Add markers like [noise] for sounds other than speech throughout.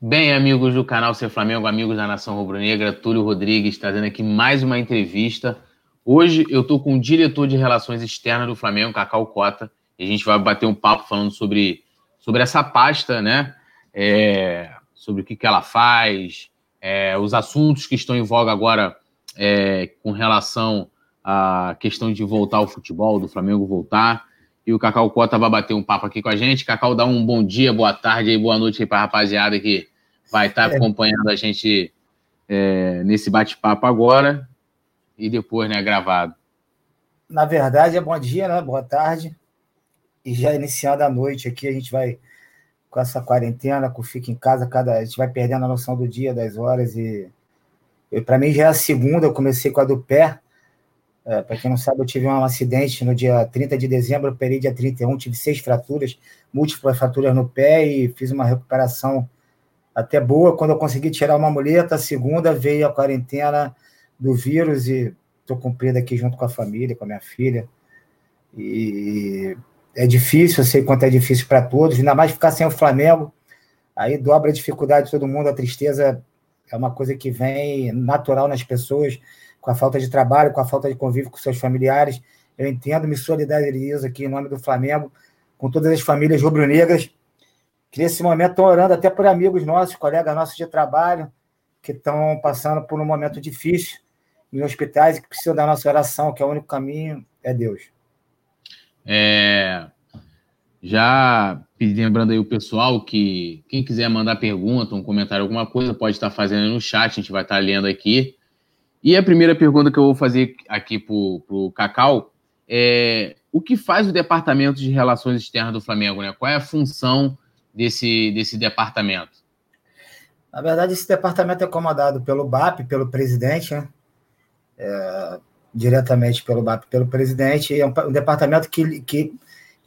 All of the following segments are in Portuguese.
Bem, amigos do canal Ser Flamengo, amigos da Nação Rubro-Negra, Túlio Rodrigues trazendo aqui mais uma entrevista. Hoje eu estou com o diretor de Relações Externas do Flamengo, Cacau Cota, e a gente vai bater um papo falando sobre, sobre essa pasta, né? É, sobre o que, que ela faz, é, os assuntos que estão em voga agora é, com relação à questão de voltar ao futebol, do Flamengo voltar. E o Cacau Cota vai bater um papo aqui com a gente. Cacau, dá um bom dia, boa tarde e boa noite para a rapaziada que vai estar tá é. acompanhando a gente é, nesse bate-papo agora e depois, né, gravado. Na verdade, é bom dia, né? Boa tarde. E já iniciando a noite aqui, a gente vai com essa quarentena, com fica em casa, cada a gente vai perdendo a noção do dia, das horas e para mim já é a segunda, eu comecei com a do pé, é, Para quem não sabe, eu tive um acidente no dia 30 de dezembro, operei dia 31, tive seis fraturas, múltiplas fraturas no pé e fiz uma recuperação até boa. Quando eu consegui tirar uma muleta, a segunda veio a quarentena do vírus e estou cumprindo aqui junto com a família, com a minha filha. E é difícil, eu sei quanto é difícil para todos, ainda mais ficar sem o Flamengo. Aí dobra a dificuldade de todo mundo, a tristeza é uma coisa que vem natural nas pessoas com a falta de trabalho, com a falta de convívio com seus familiares. Eu entendo, me solidarizo aqui em nome do Flamengo, com todas as famílias rubro-negras, que nesse momento estão orando até por amigos nossos, colegas nossos de trabalho, que estão passando por um momento difícil em hospitais e que precisam da nossa oração, que é o único caminho, é Deus. É, já lembrando aí o pessoal que quem quiser mandar pergunta, um comentário, alguma coisa, pode estar fazendo no chat, a gente vai estar lendo aqui. E a primeira pergunta que eu vou fazer aqui para o Cacau é o que faz o Departamento de Relações Externas do Flamengo, né? Qual é a função desse, desse departamento? Na verdade, esse departamento é comandado pelo BAP, pelo presidente, né? É, diretamente pelo BAP, pelo presidente. É um, um departamento que, que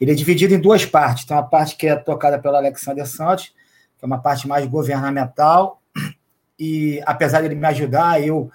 ele é dividido em duas partes. Tem uma parte que é tocada pelo Alexander Santos, que é uma parte mais governamental, e apesar de ele me ajudar, eu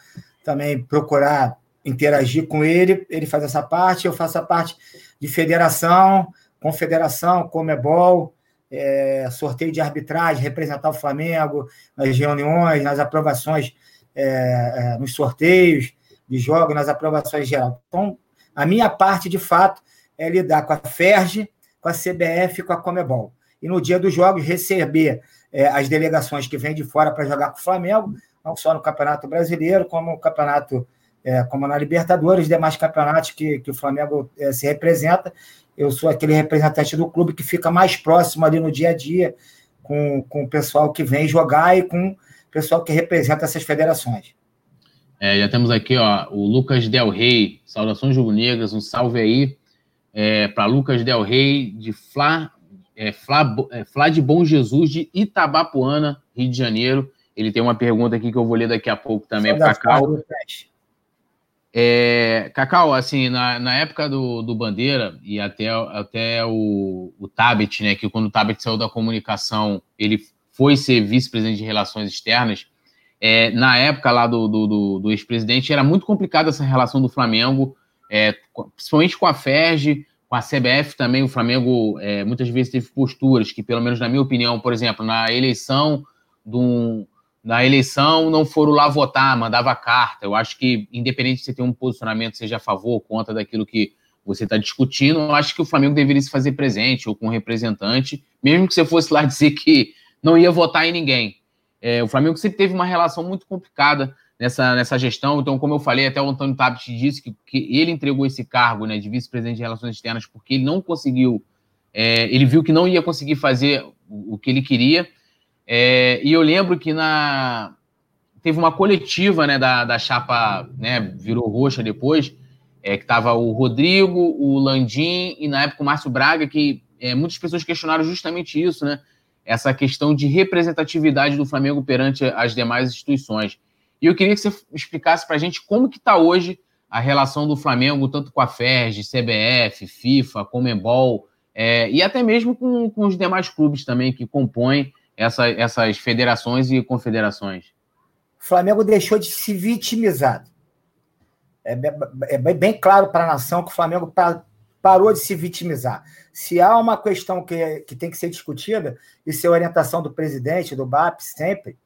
também procurar interagir com ele. Ele faz essa parte, eu faço a parte de federação, confederação, Comebol, é, sorteio de arbitragem, representar o Flamengo nas reuniões, nas aprovações, é, é, nos sorteios de jogos, nas aprovações geral. Então, a minha parte, de fato, é lidar com a FERJ, com a CBF com a Comebol. E no dia dos jogos, receber é, as delegações que vêm de fora para jogar com o Flamengo, não só no Campeonato Brasileiro, como no Campeonato, é, como na Libertadores, demais campeonatos que, que o Flamengo é, se representa. Eu sou aquele representante do clube que fica mais próximo ali no dia a dia com, com o pessoal que vem jogar e com o pessoal que representa essas federações. É, já temos aqui ó, o Lucas Del Rey, saudações rubro-negras, um salve aí é, para Lucas Del Rey, de Flá, é, é, Flá de Bom Jesus, de Itabapuana, Rio de Janeiro. Ele tem uma pergunta aqui que eu vou ler daqui a pouco também para Cacau. É, Cacau, assim, na, na época do, do Bandeira e até, até o, o Tabet, né, que quando o Tabet saiu da comunicação, ele foi ser vice-presidente de relações externas, é, na época lá do, do, do, do ex-presidente, era muito complicada essa relação do Flamengo, é, principalmente com a FERJ, com a CBF também, o Flamengo é, muitas vezes teve posturas que, pelo menos na minha opinião, por exemplo, na eleição de um, na eleição não foram lá votar, mandava carta. Eu acho que, independente de você ter um posicionamento, seja a favor ou contra daquilo que você está discutindo, eu acho que o Flamengo deveria se fazer presente ou com um representante, mesmo que você fosse lá [laughs] dizer que não ia votar em ninguém. É, o Flamengo sempre teve uma relação muito complicada nessa, nessa gestão. Então, como eu falei, até o Antônio Tabet disse que, que ele entregou esse cargo né, de vice-presidente de Relações Externas porque ele não conseguiu, é, ele viu que não ia conseguir fazer o, o que ele queria. É, e eu lembro que na teve uma coletiva né, da, da chapa, né, virou roxa depois, é, que estava o Rodrigo, o Landim e na época o Márcio Braga, que é, muitas pessoas questionaram justamente isso, né? Essa questão de representatividade do Flamengo perante as demais instituições. E eu queria que você explicasse para a gente como que está hoje a relação do Flamengo, tanto com a FERJ, CBF, FIFA, Comembol, é, e até mesmo com, com os demais clubes também que compõem essa, essas federações e confederações? O Flamengo deixou de se vitimizar. É, é bem claro para a nação que o Flamengo parou de se vitimizar. Se há uma questão que, que tem que ser discutida, isso é a orientação do presidente, do BAP, sempre,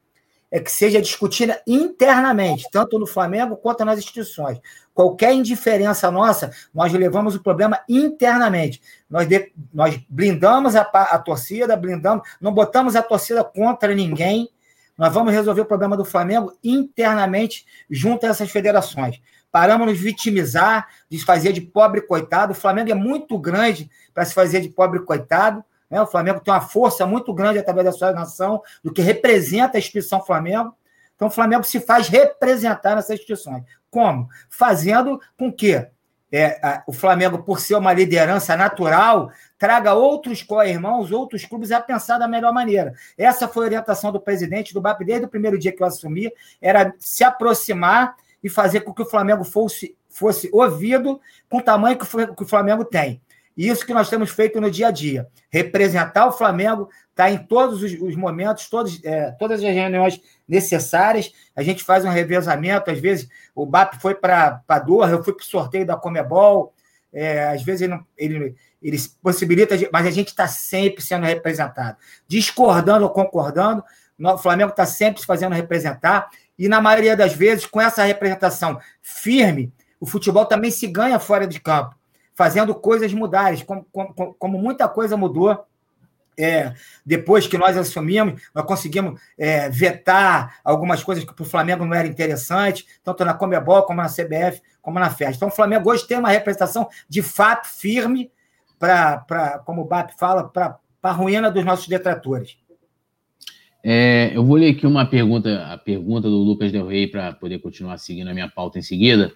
é que seja discutida internamente, tanto no Flamengo quanto nas instituições. Qualquer indiferença nossa, nós levamos o problema internamente. Nós, de, nós blindamos a, a torcida, blindamos, não botamos a torcida contra ninguém. Nós vamos resolver o problema do Flamengo internamente junto a essas federações. Paramos nos vitimizar, fazer de pobre coitado. O Flamengo é muito grande para se fazer de pobre coitado. Né? O Flamengo tem uma força muito grande através da sua nação, do que representa a instituição Flamengo. Então, o Flamengo se faz representar nessas instituições. Como? Fazendo com que é, a, o Flamengo, por ser uma liderança natural, traga outros co-irmãos, outros clubes a pensar da melhor maneira. Essa foi a orientação do presidente do BAP desde o primeiro dia que eu assumi, era se aproximar e fazer com que o Flamengo fosse, fosse ouvido com o tamanho que o Flamengo tem. Isso que nós temos feito no dia a dia. Representar o Flamengo, está em todos os, os momentos, todos, é, todas as reuniões necessárias. A gente faz um revezamento. Às vezes o BAP foi para a Doha, eu fui para o sorteio da Comebol. É, às vezes ele, ele, ele possibilita, mas a gente está sempre sendo representado. Discordando ou concordando, o Flamengo está sempre se fazendo representar. E na maioria das vezes, com essa representação firme, o futebol também se ganha fora de campo fazendo coisas mudarem, como, como, como muita coisa mudou é, depois que nós assumimos, nós conseguimos é, vetar algumas coisas que para o Flamengo não era interessante, tanto na Comebol, como na CBF, como na FES. Então, o Flamengo hoje tem uma representação de fato firme, para, como o BAP fala, para a ruína dos nossos detratores. É, eu vou ler aqui uma pergunta, a pergunta do Lucas Del Rey, para poder continuar seguindo a minha pauta em seguida.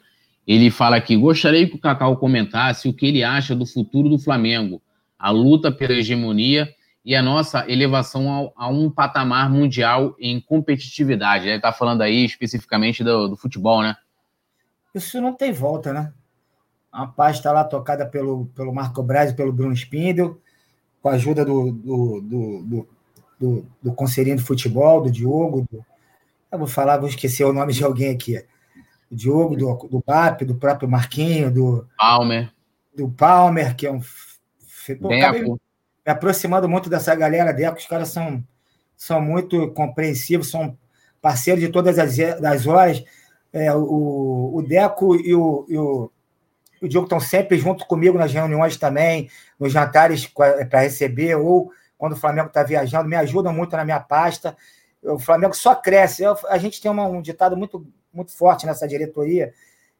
Ele fala aqui: gostaria que o Cacau comentasse o que ele acha do futuro do Flamengo, a luta pela hegemonia e a nossa elevação ao, a um patamar mundial em competitividade. Ele está falando aí especificamente do, do, futebol, né? Isso não tem volta, né? A pasta lá tocada pelo, pelo Marco Braz e pelo Bruno Spindel, com a ajuda do, do, do, do, do, do conselhinho de futebol, do Diogo. Do... Eu vou falar, vou esquecer o nome de alguém aqui Diogo, do, do BAP, do próprio Marquinho, do Palmer. Do Palmer, que é um. Pô, me aproximando muito dessa galera, Deco, os caras são, são muito compreensivos, são parceiros de todas as, as horas. É, o, o Deco e o, e o, o Diogo estão sempre junto comigo nas reuniões também, nos jantares para receber, ou quando o Flamengo está viajando, me ajudam muito na minha pasta. O Flamengo só cresce. Eu, a gente tem uma, um ditado muito muito forte nessa diretoria,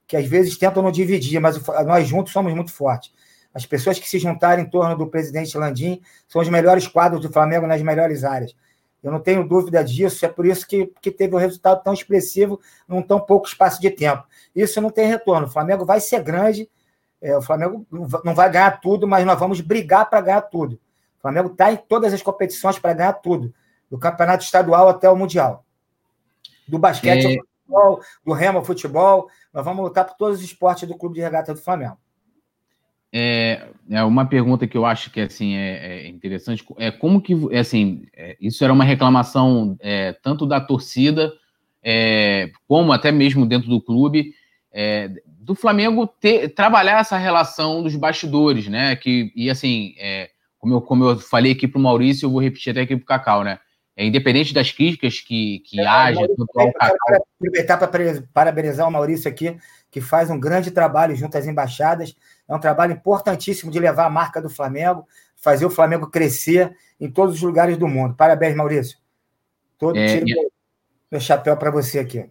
que às vezes tentam não dividir, mas nós juntos somos muito fortes. As pessoas que se juntarem em torno do presidente Landim são os melhores quadros do Flamengo nas melhores áreas. Eu não tenho dúvida disso, é por isso que, que teve um resultado tão expressivo num tão pouco espaço de tempo. Isso não tem retorno. O Flamengo vai ser grande, é, o Flamengo não vai ganhar tudo, mas nós vamos brigar para ganhar tudo. O Flamengo está em todas as competições para ganhar tudo, do campeonato estadual até o mundial. Do basquete é futebol, do remo futebol. Nós vamos lutar por todos os esportes do Clube de Regata do Flamengo. É, é uma pergunta que eu acho que assim é, é interessante é como que é, assim é, isso era uma reclamação é, tanto da torcida é, como até mesmo dentro do clube do Flamengo ter, trabalhar essa relação dos bastidores, né? Que e assim como eu, como eu falei aqui para o Maurício, eu vou repetir até aqui para o Cacau, né? É, independente das críticas que, que é, haja. Ao Cacau... aproveitar para parabenizar o Maurício aqui, que faz um grande trabalho junto às embaixadas. É um trabalho importantíssimo de levar a marca do Flamengo, fazer o Flamengo crescer em todos os lugares do mundo. Parabéns, Maurício. Todo é, tiro e... meu chapéu para você aqui.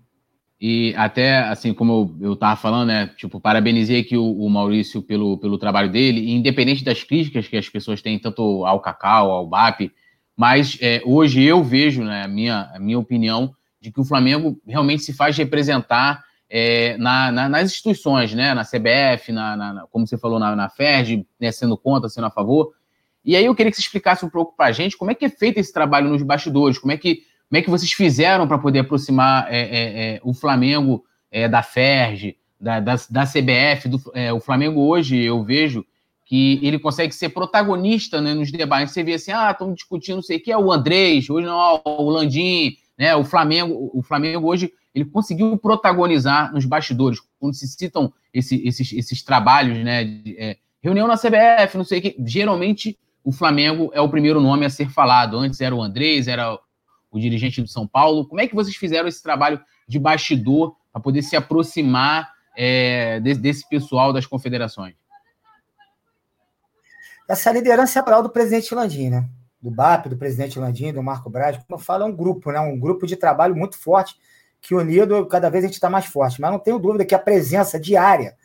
E até, assim, como eu estava falando, né? Tipo, parabenizei aqui o, o, Maurício pelo, pelo trabalho dele, independente das críticas que as pessoas têm, tanto ao Cacau, ao BAP, mas é, hoje eu vejo, né, a, minha, a minha opinião, de que o Flamengo realmente se faz representar é, na, na, nas instituições, né, na CBF, na, na como você falou, na, na FERJ, né, sendo contra, sendo a favor. E aí eu queria que você explicasse um pouco para a gente como é que é feito esse trabalho nos bastidores, como é que, como é que vocês fizeram para poder aproximar é, é, é o Flamengo é, da FERJ, da, da, da CBF, do, o Flamengo hoje, eu vejo, que ele consegue ser protagonista né, nos debates. Você vê assim, ah, estão discutindo não sei o que, é o Andrés, hoje não, o Landim, né, o Flamengo, o Flamengo hoje ele conseguiu protagonizar nos bastidores, quando se citam esse, esses, esses trabalhos né, de, é, reunião na CBF, não sei o que. Geralmente o Flamengo é o primeiro nome a ser falado. Antes era o Andrés, era o dirigente do São Paulo. Como é que vocês fizeram esse trabalho de bastidor para poder se aproximar é, desse, desse pessoal das confederações? Essa liderança é do presidente Landim, né? Do BAP, do presidente Landim, do Marco Braz. Como eu falo, é um grupo, né? Um grupo de trabalho muito forte, que unido, cada vez a gente está mais forte. Mas não tenho dúvida que a presença diária,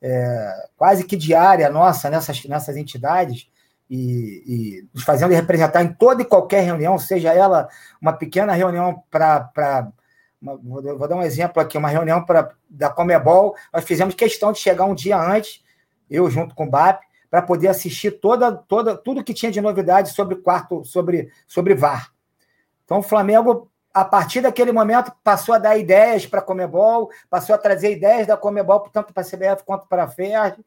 é, quase que diária nossa nessas, nessas entidades, e, nos fazendo representar em toda e qualquer reunião, seja ela uma pequena reunião para. Vou dar um exemplo aqui, uma reunião pra, da Comebol, nós fizemos questão de chegar um dia antes, eu junto com o BAP, para poder assistir toda, toda, tudo que tinha de novidade sobre quarto, sobre, sobre VAR. Então o Flamengo, a partir daquele momento, passou a dar ideias para a Comebol, passou a trazer ideias da Comebol, tanto para a CBF quanto para a FER.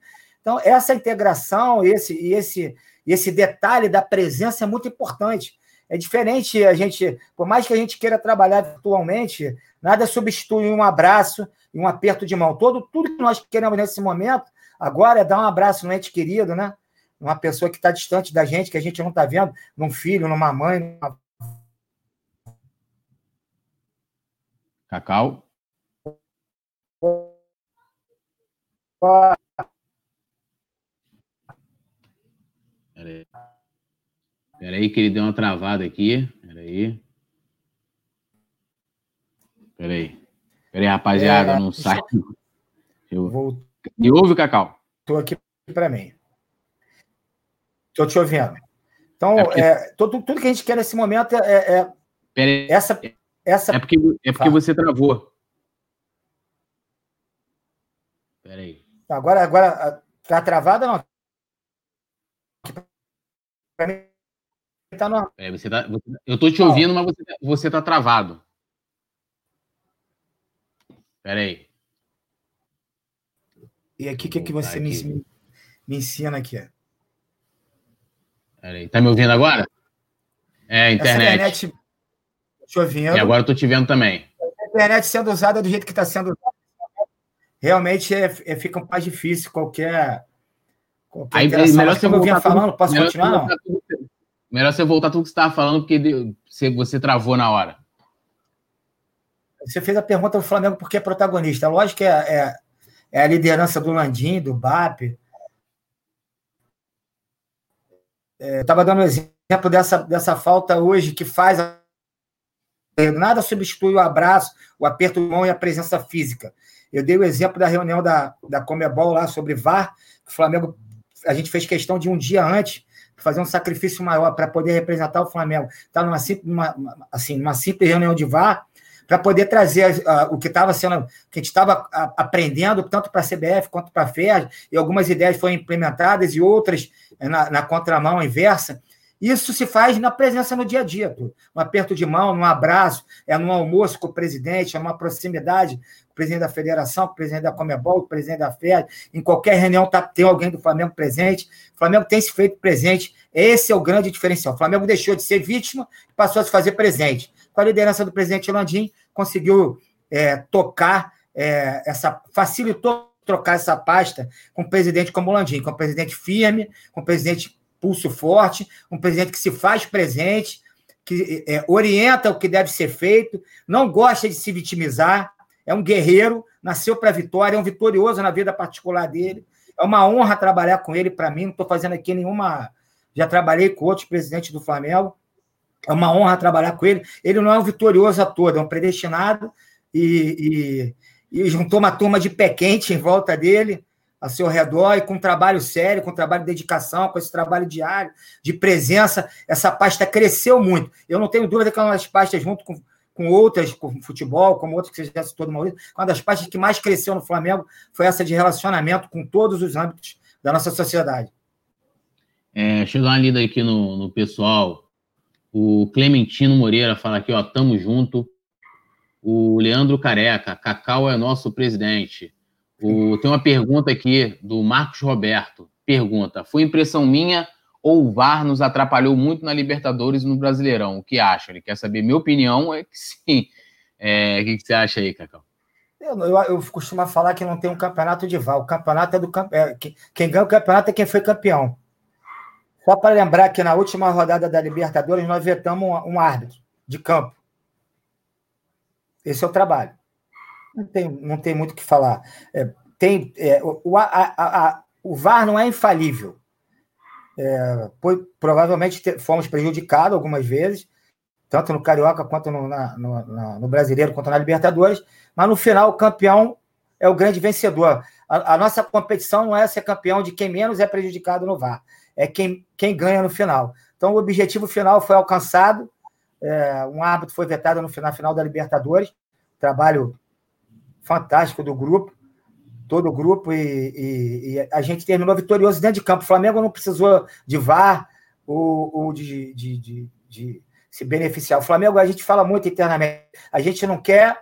Então, essa integração esse, e esse, esse detalhe da presença é muito importante. É diferente a gente, por mais que a gente queira trabalhar virtualmente, nada substitui um abraço e um aperto de mão. Todo, tudo que nós queremos nesse momento agora é dar um abraço no ente querido, né? Uma pessoa que está distante da gente, que a gente não está vendo, num filho, numa mãe. Numa... Cacau. Pera aí. Pera aí que ele deu uma travada aqui. Pera aí. Pera aí. Pera aí, rapaziada, é, não sai. Eu... Vou... Me ouve, Cacau? Estou aqui para mim. Estou te ouvindo. Então, é porque... é, tudo, tudo que a gente quer nesse momento é, é, é essa, essa. É porque, é porque você travou. Pera aí. Agora, agora tá travada não? tá no... é, você tá, você, eu tô te ouvindo, mas você, você tá travado. Pera aí. E aqui, o que, que você me, me, ensina aqui? Pera aí. Tá me ouvindo agora? É, internet. Internet te ouvindo. E agora eu tô te vendo também. A internet sendo usada do jeito que está sendo usada, realmente é, é, fica um mais difícil qualquer Aí, melhor você voltar falando, tudo, posso melhor continuar? Você melhor você voltar tudo que você estava falando, porque você, você travou na hora. Você fez a pergunta do Flamengo porque é protagonista. Lógico que é, é, é a liderança do Landim, do BAP. É, estava dando um exemplo dessa, dessa falta hoje que faz. A... Nada substitui o abraço, o aperto de mão e a presença física. Eu dei o exemplo da reunião da, da Comebol lá sobre VAR, que o Flamengo a gente fez questão de um dia antes fazer um sacrifício maior para poder representar o Flamengo. Está numa, numa, assim, numa simples reunião de VAR, para poder trazer uh, o que estava sendo, que a gente estava aprendendo, tanto para a CBF quanto para a FED, e algumas ideias foram implementadas e outras eh, na, na contramão inversa. Isso se faz na presença no dia a dia, tu. um aperto de mão, um abraço, é num almoço com o presidente, é numa proximidade com o presidente da federação, com o presidente da Comebol, com o presidente da FED, em qualquer reunião tá, tem alguém do Flamengo presente, o Flamengo tem se feito presente, esse é o grande diferencial. O Flamengo deixou de ser vítima e passou a se fazer presente. Com a liderança do presidente Landim, conseguiu é, tocar é, essa, facilitou trocar essa pasta com o presidente como Landim, com o presidente firme, com o presidente pulso forte, um presidente que se faz presente, que é, orienta o que deve ser feito, não gosta de se vitimizar, é um guerreiro, nasceu para a vitória, é um vitorioso na vida particular dele. É uma honra trabalhar com ele para mim, não estou fazendo aqui nenhuma. Já trabalhei com outros presidentes do Flamengo, é uma honra trabalhar com ele. Ele não é um vitorioso a todo, é um predestinado e, e, e juntou uma turma de pé quente em volta dele a seu redor e com trabalho sério, com trabalho de dedicação, com esse trabalho diário, de presença, essa pasta cresceu muito. Eu não tenho dúvida que é uma das pastas, junto com, com outras, com futebol, como outras que você já citou Maurício, uma das pastas que mais cresceu no Flamengo foi essa de relacionamento com todos os âmbitos da nossa sociedade. É, deixa eu dar uma lida aqui no, no pessoal. O Clementino Moreira fala aqui, ó, tamo junto. O Leandro Careca, Cacau é nosso presidente. O, tem uma pergunta aqui do Marcos Roberto. Pergunta: Foi impressão minha ou o VAR nos atrapalhou muito na Libertadores e no Brasileirão? O que acha? Ele quer saber. Minha opinião é que sim. É, o que, você acha aí, Cacau? Eu, eu, eu costumo falar que não tem um campeonato de VAR. O campeonato é do é, quem ganha o campeonato é quem foi campeão. Só para lembrar que na última rodada da Libertadores nós vetamos um, um árbitro de campo. Esse é o trabalho. Não tem, não tem muito o que falar. É, tem, é, o, a, a, a, o VAR não é infalível. É, provavelmente te, fomos prejudicados algumas vezes, tanto no Carioca quanto no, na, no, na, no, Brasileiro, quanto na Libertadores, mas no final o campeão é o grande vencedor. A, a, nossa competição não é ser campeão de quem menos é prejudicado no VAR, é quem, quem ganha no final. Então o objetivo final foi alcançado, é, um árbitro foi vetado no final, final da Libertadores, trabalho fantástico do grupo, todo o grupo, e, e, e, a gente terminou vitorioso dentro de campo. O Flamengo não precisou de VAR ou, ou de, de, de, de, se beneficiar. O Flamengo, a gente fala muito internamente, a gente não quer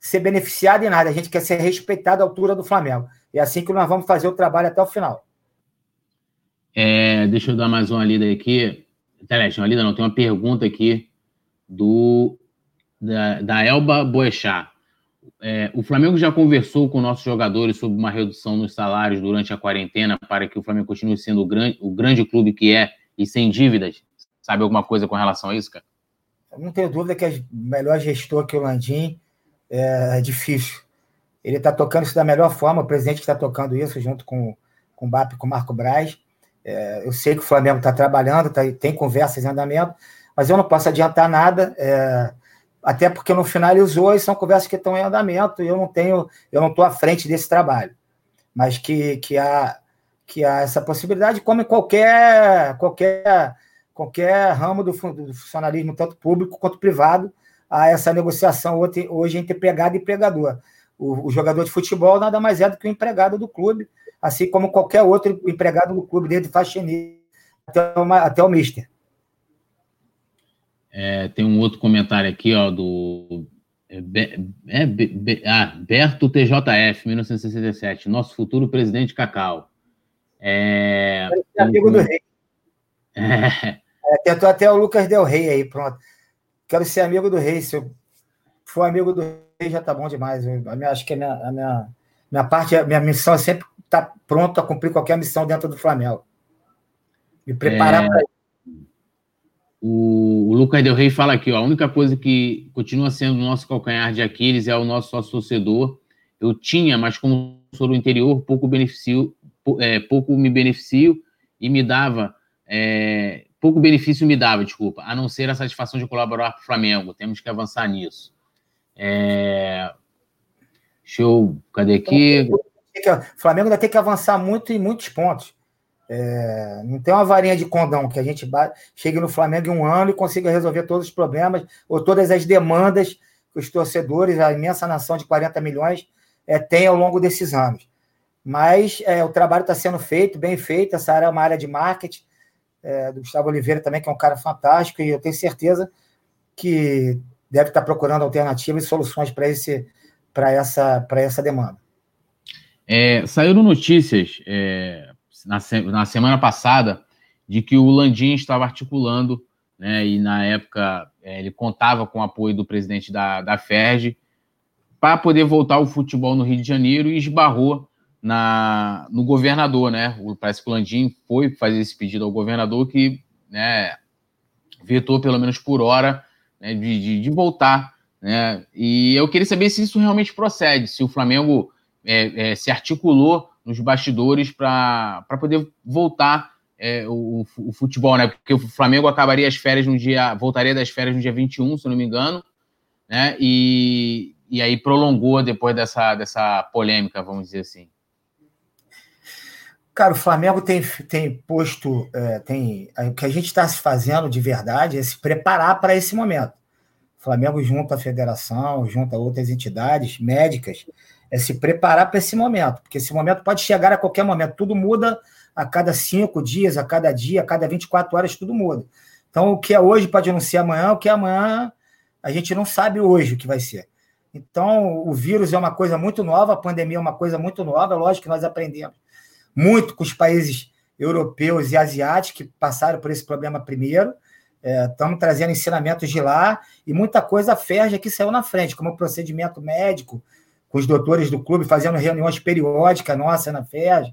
ser beneficiado em nada, a gente quer ser respeitado à altura do Flamengo. É assim que nós vamos fazer o trabalho até o final. É, deixa eu dar mais uma lida aqui. Telete, uma lida não, tem uma pergunta aqui do da, da Elba Boechat. É, o Flamengo já conversou com nossos jogadores sobre uma redução nos salários durante a quarentena para que o Flamengo continue sendo o grande, o grande clube que é e sem dívidas? Sabe alguma coisa com relação a isso, cara? Eu não tenho dúvida que é melhor gestor que o Landim é, é difícil. Ele está tocando isso da melhor forma, o presidente está tocando isso junto com, com o BAP, com o Marco Braz. É, eu sei que o Flamengo está trabalhando, tá, tem conversas em andamento, mas eu não posso adiantar nada. É, até porque no finalizou e são conversas que estão em andamento e eu não tenho, eu não estou à frente desse trabalho. Mas que, que, há, que há essa possibilidade, como em qualquer, qualquer, qualquer ramo do, do funcionalismo, tanto público quanto privado, há essa negociação hoje entre empregado e empregador. O, o, jogador de futebol nada mais é do que o empregado do clube, assim como qualquer outro empregado do clube, desde faxineiro até, uma, até o mister. É, tem um outro comentário aqui, ó, do. É, é, Be, ah, Berto TJF, 1967, nosso futuro presidente Cacau. É, é amigo um, do rei. [laughs] É. é, tentou até o Lucas Del Rey aí, pronto. Quero ser amigo do rei. Se eu for amigo do rei, já tá bom demais. Eu, a minha, acho que a minha, a minha, minha parte, a minha missão é sempre estar tá pronto a cumprir qualquer missão dentro do Flamengo. Me preparar é... para o, o Lucas Del Rey fala aqui, ó, a única coisa que continua sendo o nosso calcanhar de Aquiles é o nosso sócio torcedor. Eu tinha, mas como sou do interior, pouco beneficio, é, pouco me beneficio e me dava, é, pouco benefício me dava, desculpa, a não ser a satisfação de colaborar com o Flamengo. Temos que avançar nisso. É, deixa eu, cadê aqui? O Flamengo ainda tem que avançar muito em muitos pontos. É, não tem uma varinha de condão que a gente chegue no Flamengo em um ano e consiga resolver todos os problemas ou todas as demandas que os torcedores, a imensa nação de 40 milhões, é, têm ao longo desses anos. Mas é, o trabalho está sendo feito, bem feito. Essa área é uma área de marketing é, do Gustavo Oliveira também, que é um cara fantástico, e eu tenho certeza que deve estar procurando alternativas e soluções para essa, essa demanda. É, saíram notícias é, na, na semana passada de que o Landim estava articulando, né, e na época é, ele contava com o apoio do presidente da, da FERJ para poder voltar o futebol no Rio de Janeiro e esbarrou na, no governador, né? Parece que o Landim foi fazer esse pedido ao governador que né, vetou, pelo menos por hora, né, de, de, de, voltar. Né? E eu queria saber se isso realmente procede, se o Flamengo é, é, se articulou nos bastidores para poder voltar é, o, o, futebol, né? Porque o Flamengo acabaria as férias no dia. voltaria das férias no dia 21, se não me engano, né? E, e aí prolongou depois dessa, dessa polêmica, vamos dizer assim. Cara, o Flamengo tem, tem posto, é, tem o que a gente está se fazendo de verdade é se preparar para esse momento. O Flamengo junto à federação, junto a outras entidades médicas, é se preparar para esse momento, porque esse momento pode chegar a qualquer momento. Tudo muda a cada cinco dias, a cada dia, a cada 24 horas, tudo muda. Então, o que é hoje pode não ser amanhã, o que é amanhã a gente não sabe hoje o que vai ser. Então, o vírus é uma coisa muito nova, a pandemia é uma coisa muito nova, lógico que nós aprendemos muito com os países europeus e asiáticos que passaram por esse problema primeiro. É, estamos trazendo ensinamentos de lá e muita coisa a FERJ que saiu na frente, como procedimento médico, com os doutores do clube, fazendo reuniões periódicas nossa na FES,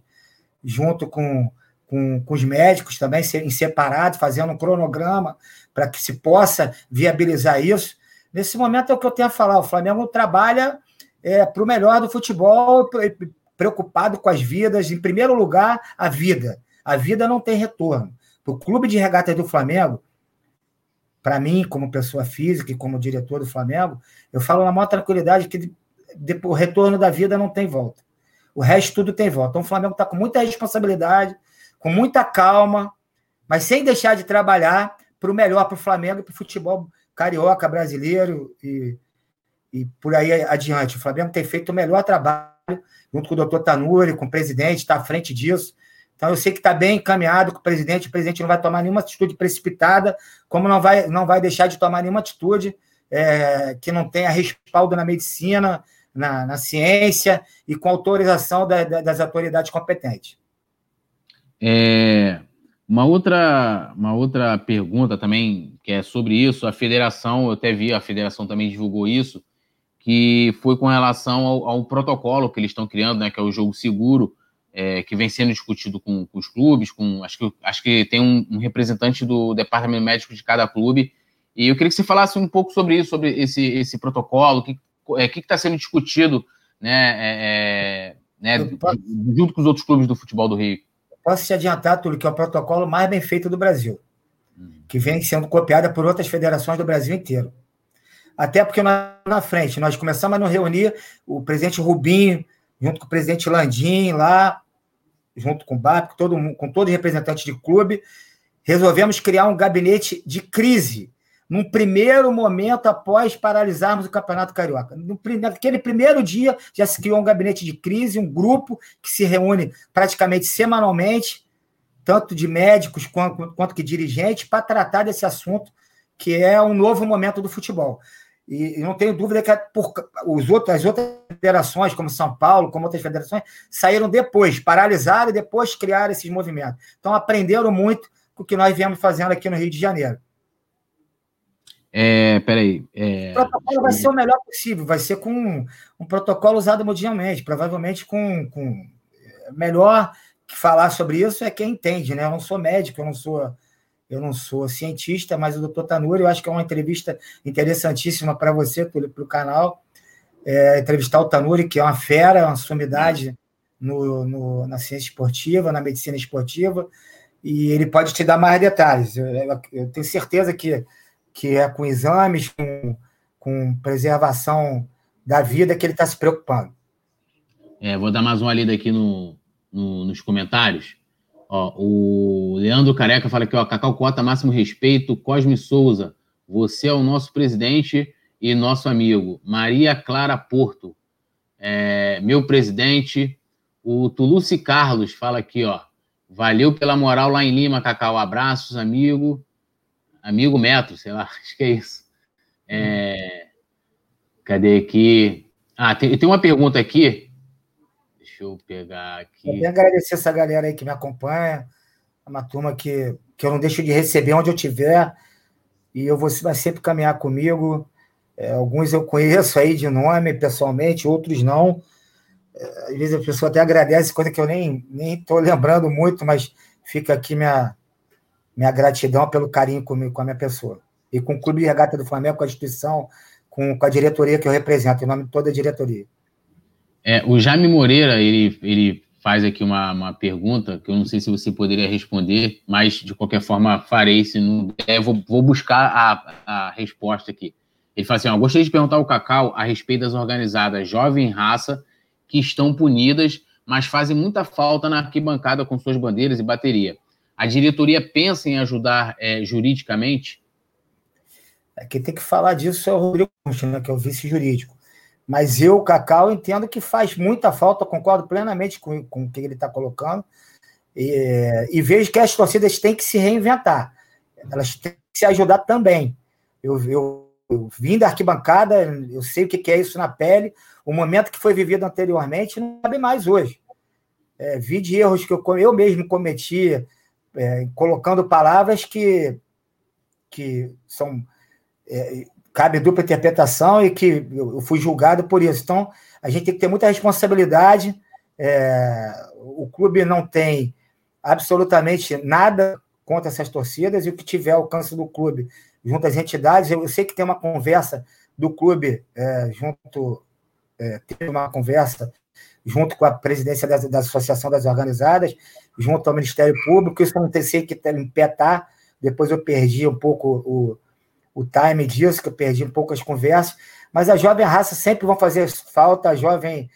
junto com, com, com os médicos também, em separado, fazendo um cronograma para que se possa viabilizar isso. Nesse momento é o que eu tenho a falar. O Flamengo trabalha é, para o melhor do futebol, preocupado com as vidas. Em primeiro lugar, a vida. A vida não tem retorno. Para o clube de regatas do Flamengo, para mim, como pessoa física e como diretor do Flamengo, eu falo na maior tranquilidade que o retorno da vida não tem volta. O resto tudo tem volta. Então o Flamengo está com muita responsabilidade, com muita calma, mas sem deixar de trabalhar para o melhor para o Flamengo e para o futebol carioca, brasileiro e, e por aí adiante. O Flamengo tem feito o melhor trabalho, junto com o doutor Tanuri, com o presidente, está à frente disso. Então eu sei que está bem encaminhado com o presidente, o presidente não vai tomar nenhuma atitude precipitada, como não vai, não vai deixar de tomar nenhuma atitude é, que não tenha respaldo na medicina, na, na ciência e com autorização da, da, das autoridades competentes. É, uma outra, uma outra pergunta também, que é sobre isso, a federação, eu até vi, a federação também divulgou isso, que foi com relação ao, ao protocolo que eles estão criando, né, que é o jogo seguro, é, que vem sendo discutido com, com, os clubes, com acho que, acho que tem um, um, representante do departamento médico de cada clube, e eu queria que você falasse um pouco sobre isso, sobre esse, esse protocolo, o que é, está sendo discutido né, é, é né, junto com os outros clubes do futebol do Rio. Posso te adiantar, Túlio, que é o protocolo mais bem feito do Brasil, que vem sendo copiado por outras federações do Brasil inteiro. Até porque nós, na frente, nós começamos a nos reunir, o presidente Rubinho, junto com o presidente Landim, lá, junto com o BAP, com todo, com todo representante de clube, resolvemos criar um gabinete de crise num primeiro momento após paralisarmos o Campeonato Carioca. Naquele primeiro dia já se criou um gabinete de crise, um grupo que se reúne praticamente semanalmente, tanto de médicos quanto, quanto que dirigentes, para tratar desse assunto que é um novo momento do futebol. E, não tenho dúvida que por, os outros, as outras federações, como São Paulo, como outras federações, saíram depois, paralisaram e depois criaram esses movimentos. Então, aprenderam muito com o que nós viemos fazendo aqui no Rio de Janeiro. É, peraí. É... O protocolo vai ser o melhor possível, vai ser com um, protocolo usado mundialmente, provavelmente com, com melhor que falar sobre isso é quem entende, né? Eu não sou médico, eu não sou eu não sou cientista, mas o doutor Tanuri, eu acho que é uma entrevista interessantíssima para você, para o canal. É, entrevistar o Tanuri, que é uma fera, uma sumidade no, no, na ciência esportiva, na medicina esportiva, e ele pode te dar mais detalhes. Eu, eu tenho certeza que que é com exames, com, com preservação da vida, que ele está se preocupando. É, vou dar mais uma lida aqui no, no, nos comentários. Ó, o Leandro Careca fala aqui, ó, Cacau Cota, máximo respeito. Cosme Souza, você é o nosso presidente e nosso amigo. Maria Clara Porto, é, meu presidente. O Tuluce Carlos fala aqui, ó. Valeu pela moral lá em Lima, Cacau. Abraços, amigo. Amigo Metro, sei lá, [laughs] acho que é isso. É, cadê aqui? Ah, tem, tem uma pergunta aqui. Deixa eu pegar aqui. Eu agradecer essa galera aí que me acompanha. É uma turma que, que eu não deixo de receber onde eu estiver. E eu vou vai sempre caminhar comigo. É, alguns eu conheço aí de nome pessoalmente, outros não. É, às vezes a pessoa até agradece, coisa que eu nem estou lembrando muito, mas fica aqui minha, minha gratidão pelo carinho comigo, com a minha pessoa. E com o Clube de Regata do Flamengo, com a instituição, com, com a diretoria que eu represento, em nome de toda a diretoria. É, o Jaime Moreira, ele, ele faz aqui uma, uma pergunta que eu não sei se você poderia responder, mas de qualquer forma farei, se não der, vou, vou buscar a, a resposta aqui. Ele fala assim: ó, gostaria de perguntar ao Cacau a respeito das organizadas Jovem Raça que estão punidas, mas fazem muita falta na arquibancada com suas bandeiras e bateria. A diretoria pensa em ajudar é, juridicamente? É, quem tem que falar disso é o Rodrigo né, que é o vice jurídico. Mas eu, Cacau, entendo que faz muita falta, concordo plenamente com, com o que ele está colocando, e, e, vejo que as torcidas têm que se reinventar. Elas têm que se ajudar também. Eu, eu, eu vim da arquibancada, eu sei o que é isso na pele. O momento que foi vivido anteriormente não cabe mais hoje. É, vi de erros que eu, eu mesmo cometi, é, colocando palavras que, que são é, cabe dupla interpretação e que eu fui julgado por isso. Então, a gente tem que ter muita responsabilidade. É, o clube não tem absolutamente nada contra essas torcidas e o que tiver alcance do clube junto às entidades, eu sei que tem uma conversa do clube é, junto, é, uma conversa junto com a presidência da, da, Associação das Organizadas, junto ao Ministério Público, isso eu não sei que pé tá, depois eu perdi um pouco o, o time disso, que eu perdi um pouco as conversas, mas a jovem raça sempre vão fazer falta, a jovem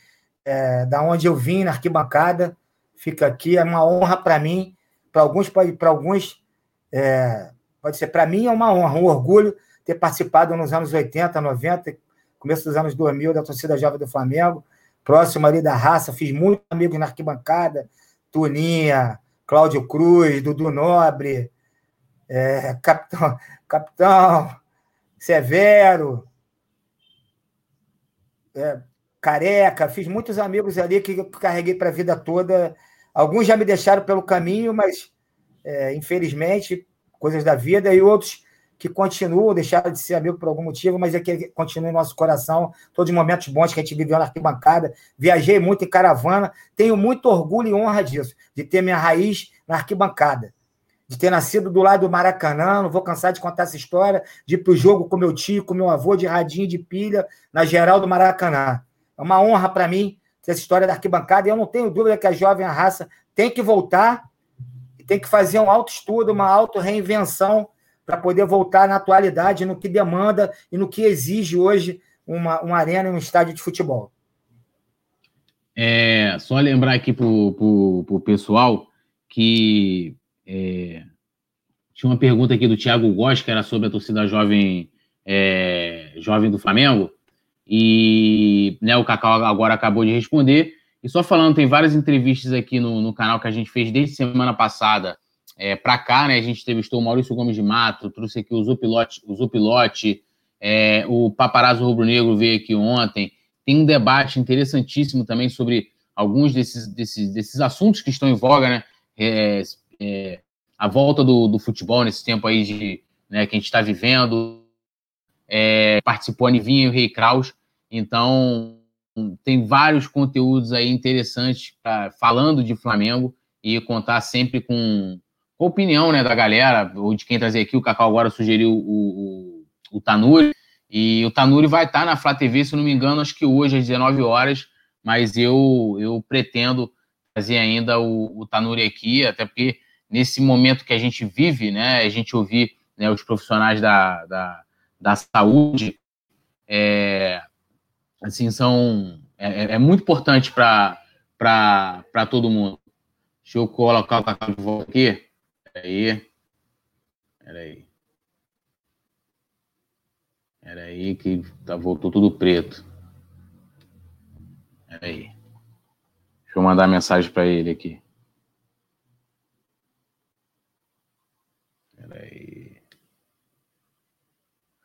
é, da onde eu vim, na arquibancada, fica aqui, é uma honra para mim, para alguns, para alguns é, pode ser, para mim é uma honra, um orgulho ter participado nos anos 80, 90, começo dos anos 2000 da torcida jovem do Flamengo, próximo ali da raça, fiz muitos amigos na arquibancada, Tuninha, Cláudio Cruz, Dudu Nobre, é, Capitão, Capitão Severo, é, Careca, fiz muitos amigos ali que eu carreguei para a vida toda. Alguns já me deixaram pelo caminho, mas é, infelizmente, coisas da vida, e outros que continuam, deixaram de ser amigo por algum motivo, mas é que continua em nosso coração, todos os momentos bons que a gente viveu na arquibancada. Viajei muito em caravana, tenho muito orgulho e honra disso, de ter minha raiz na arquibancada de ter nascido do lado do Maracanã, não vou cansar de contar essa história, de ir para o jogo com meu tio, com meu avô, de radinho de pilha, na geral do Maracanã. É uma honra para mim ter essa história da arquibancada, e eu não tenho dúvida que a jovem raça tem que voltar, tem que fazer um auto-estudo, uma auto-reinvenção para poder voltar na atualidade, no que demanda e no que exige hoje uma, uma arena e um estádio de futebol. É, só lembrar aqui para o pessoal que é, tinha uma pergunta aqui do Thiago Góes, que era sobre a torcida jovem, é, jovem do Flamengo, e né, o Cacau agora acabou de responder. E só falando, tem várias entrevistas aqui no, no canal que a gente fez desde semana passada é, para cá, né? A gente entrevistou o Maurício Gomes de Mato, trouxe aqui o Zupilote, o, Zupilote, é, o Paparazzo Rubro Negro veio aqui ontem. Tem um debate interessantíssimo também sobre alguns desses, desses, desses assuntos que estão em voga, né? É, é, a volta do, do, futebol nesse tempo aí de, né, que a gente está vivendo. É, participou a Nivinha e o Rei Kraus. Então, tem vários conteúdos aí interessantes pra, falando de Flamengo e contar sempre com, com a opinião né, da galera, ou de quem trazer aqui. O Cacau agora sugeriu o, o, o Tanuri. E o Tanuri vai estar na Flá TV, se não me engano, acho que hoje às 19 horas, mas eu, eu pretendo trazer ainda o, o Tanuri aqui, até porque nesse momento que a gente vive, né, a gente ouvir né, os profissionais da, da, da saúde, é, assim, são, é, é muito importante para todo mundo. Deixa eu colocar o Cacau de volta aqui. Peraí. Peraí. Peraí que tá, voltou tudo preto. Peraí. Deixa eu mandar mensagem para ele aqui. Peraí.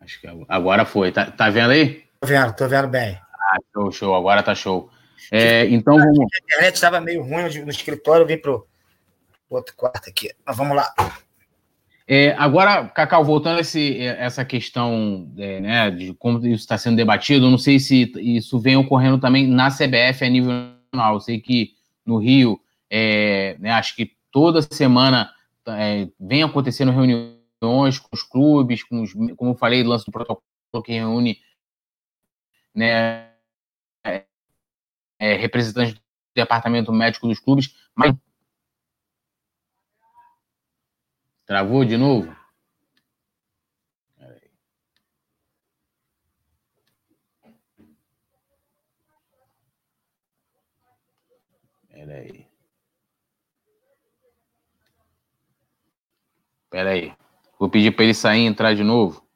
Acho que agora foi. Tá, tá vendo aí? Tô vendo, tô vendo bem. Ah, show, show. Agora tá show. É, então vamos. A internet estava meio ruim no escritório, eu vim pro outro quarto aqui. Mas vamos lá. É, agora, Cacau, voltando a esse, essa questão é, né, de como isso está sendo debatido, não sei se isso vem ocorrendo também na CBF a nível nacional. Eu sei que no Rio, é, né, acho que toda semana é, vem acontecendo reuniões com os clubes, com os, como eu falei, lance do protocolo que reúne né, é, é, representantes do departamento médico dos clubes, mas travou de novo? Peraí. Pera aí. Vou pedir para ele sair e entrar de novo.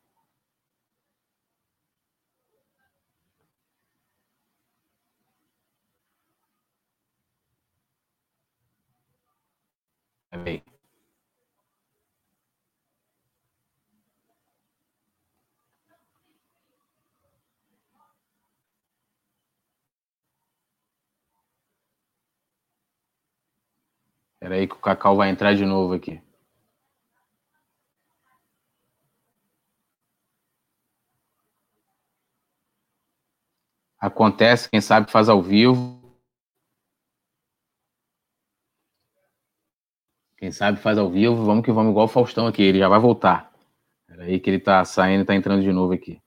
Pera Espera aí que o Cacau vai entrar de novo aqui. Acontece, quem sabe faz ao vivo. Quem sabe faz ao vivo, vamos que vamos igual o Faustão aqui, ele já vai voltar. Espera aí que ele está saindo e está entrando de novo aqui.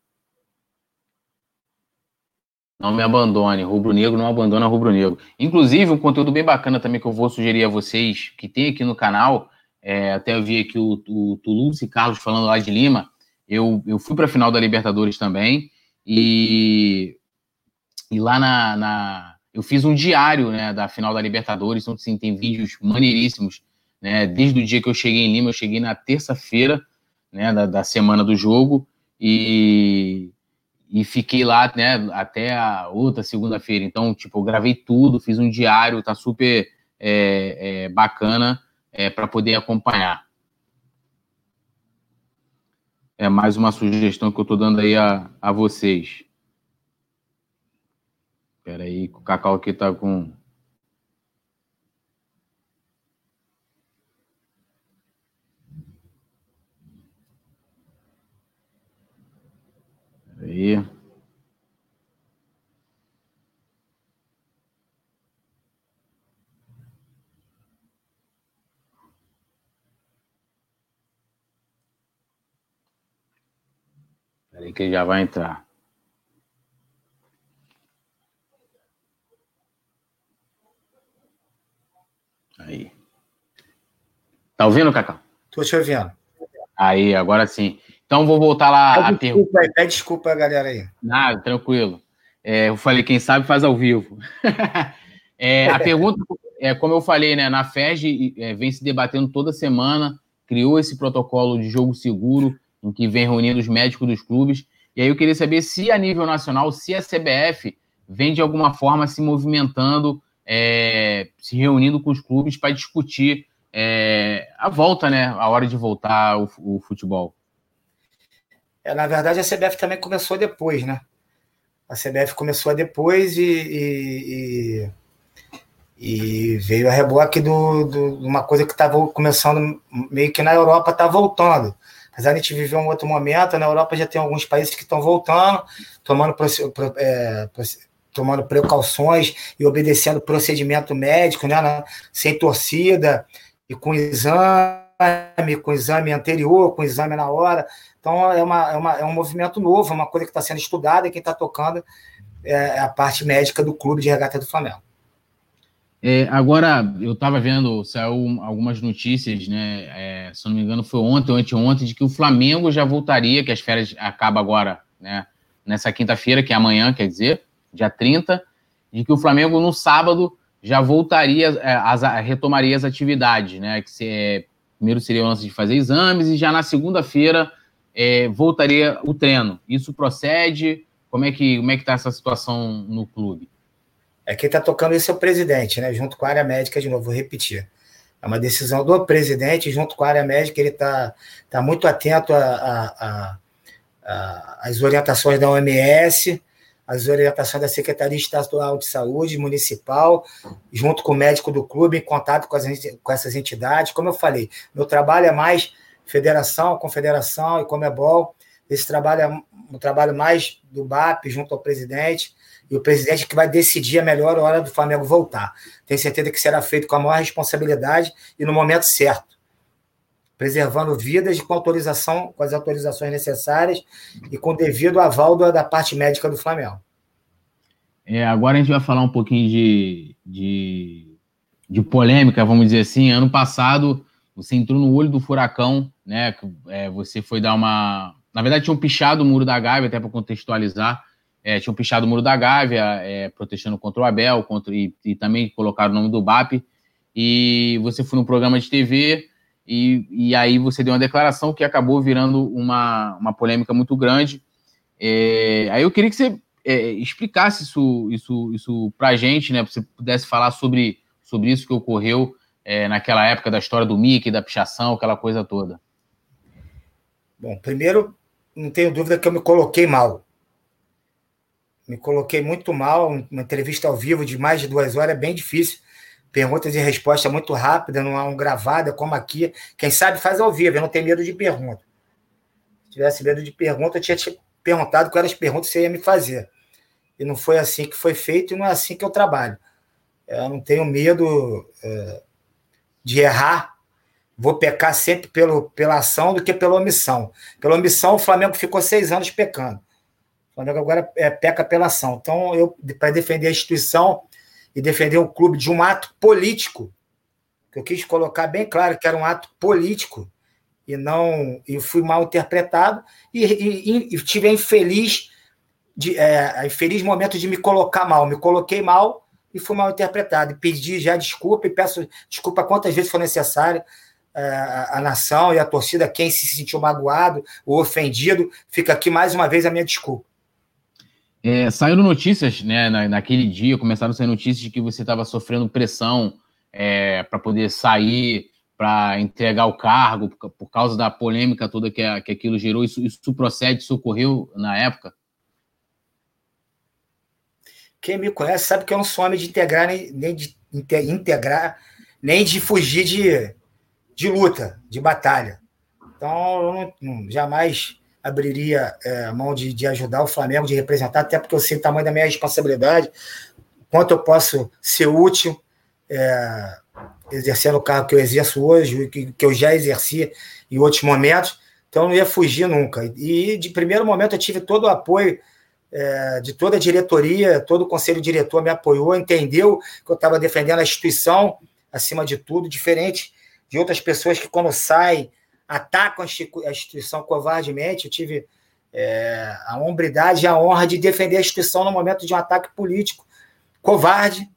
Não me abandone, rubro-negro não abandona rubro-negro. Inclusive, um conteúdo bem bacana também que eu vou sugerir a vocês, que tem aqui no canal, é, até eu vi aqui o, o Toulouse e Carlos falando lá de Lima, eu, eu fui para a final da Libertadores também, e, e lá na, na, Eu fiz um diário né, da final da Libertadores, então assim, tem vídeos maneiríssimos, né, desde o dia que eu cheguei em Lima, eu cheguei na terça-feira né, da, da semana do jogo, e e fiquei lá, né, até a outra segunda-feira. Então, tipo, eu gravei tudo, fiz um diário, tá super é, é, bacana é, para poder acompanhar. É mais uma sugestão que eu tô dando aí a, a vocês. Espera aí, o Cacau aqui tá com... Aí. Peraí que ele já vai entrar. Aí. Tá ouvindo, Cacau? Tô te ouvindo. Aí, agora sim. Então vou voltar lá pede a desculpa, aí, pede desculpa, galera aí. Nada, tranquilo. É, eu falei, quem sabe faz ao vivo. [laughs] é, a pergunta, é, como eu falei, né, na FED é, vem se debatendo toda semana, criou esse protocolo de jogo seguro, em que vem reunindo os médicos dos clubes. E aí eu queria saber se a nível nacional, se a CBF vem de alguma forma se movimentando, é, se reunindo com os clubes para discutir é, a volta, né? A hora de voltar o, o futebol. É, na verdade, a CBF também começou depois, né? A CBF começou depois e, e, e, e veio a reboque de uma coisa que estava começando meio que na Europa, está voltando. Apesar de a gente viver um outro momento, na Europa já tem alguns países que estão voltando, tomando, é, tomando precauções e obedecendo procedimento médico, né, sem torcida e com exame, com exame anterior, com exame na hora. Então, é, uma, é, uma, é um movimento novo, é uma coisa que está sendo estudada e quem está tocando é, é a parte médica do clube de regata do Flamengo. É, agora, eu estava vendo, saiu algumas notícias, né? É, se não me engano, foi ontem ou anteontem, de que o Flamengo já voltaria, que as férias acabam agora, né? Nessa quinta-feira, que é amanhã, quer dizer, dia 30, de que o Flamengo no sábado já voltaria, é, as, retomaria as atividades, né? Que se, é, primeiro seria o lance de fazer exames e já na segunda-feira é, voltaria o treino. Isso procede? Como é que como é que está essa situação no clube? É quem está tocando isso é o presidente, né? Junto com a área médica, de novo, vou repetir. É uma decisão do presidente, junto com a área médica, ele está tá muito atento às orientações da OMS, as orientações da Secretaria Estadual de Saúde Municipal, junto com o médico do clube, em contato com, as, com essas entidades. Como eu falei, meu trabalho é mais federação, confederação e Comebol. Esse trabalho é um trabalho mais do BAP, junto ao presidente, e o presidente que vai decidir a melhor hora do Flamengo voltar. Tenho certeza que será feito com a maior responsabilidade e no momento certo, preservando vidas com autorização, com as autorizações necessárias e com devido aval da parte médica do Flamengo. É, agora a gente vai falar um pouquinho de, de, de polêmica, vamos dizer assim. Ano passado, você entrou no olho do furacão, né? É, você foi dar uma. Na verdade, tinham pichado o muro da Gávea, até para contextualizar. É, tinham pichado o muro da Gávea, é, protestando contra o Abel, contra, e, e, também colocaram o nome do BAP. E você foi num programa de TV, e, e aí você deu uma declaração que acabou virando uma, uma polêmica muito grande. É, aí eu queria que você é, explicasse isso, isso, isso para a gente, né? Você pudesse falar sobre, sobre isso que ocorreu é, naquela época da história do Mickey, da pichação, aquela coisa toda? Bom, primeiro, não tenho dúvida que eu me coloquei mal. Me coloquei muito mal. Uma entrevista ao vivo de mais de duas horas é bem difícil. Perguntas e resposta muito rápida, não há um gravada como aqui. Quem sabe faz ao vivo, eu não tenho medo de pergunta. Se tivesse medo de pergunta, eu tinha te perguntado quais as perguntas você ia me fazer. e não foi assim que foi feito e não é assim que eu trabalho. Eu não tenho medo é, de errar, vou pecar sempre pelo, pela ação do que pela omissão. Pela omissão, o Flamengo ficou seis anos pecando. O Flamengo agora é, peca pela ação. Então, eu, para defender a instituição e defender o clube de um ato político, eu quis colocar bem claro que era um ato político e não e fui mal interpretado e, e, e tive a infeliz de, é, infeliz momento de me colocar mal. Me coloquei mal e fui mal interpretado. E pedi já desculpa e peço desculpa quantas vezes for necessário é, a, a nação e a torcida, quem se sentiu magoado ou ofendido, fica aqui mais uma vez a minha desculpa. É, saíram notícias, né, na, naquele dia, começaram a sair notícias de que você estava sofrendo pressão é, para poder sair, para entregar o cargo, por, por, causa da polêmica toda que, que aquilo gerou. Isso, isso procede, isso ocorreu na época? Quem me conhece sabe que eu não sou homem de integrar, nem, nem de integrar, nem de fugir de, de luta, de batalha. Então, eu não, jamais abriria é, mão de, de ajudar o Flamengo, de representar, até porque eu sei o tamanho da minha responsabilidade, quanto eu posso ser útil, é, exercendo o cargo que eu exerço hoje, que, que eu já exerci em outros momentos. Então, eu não ia fugir nunca. E, de primeiro momento, eu tive todo o apoio é, de toda a diretoria, todo o conselho diretor me apoiou, entendeu que eu estava defendendo a instituição acima de tudo, diferente de outras pessoas que, quando saem, atacam a instituição covardemente. Eu tive é, a hombridade e a honra de defender a instituição no momento de um ataque político covarde.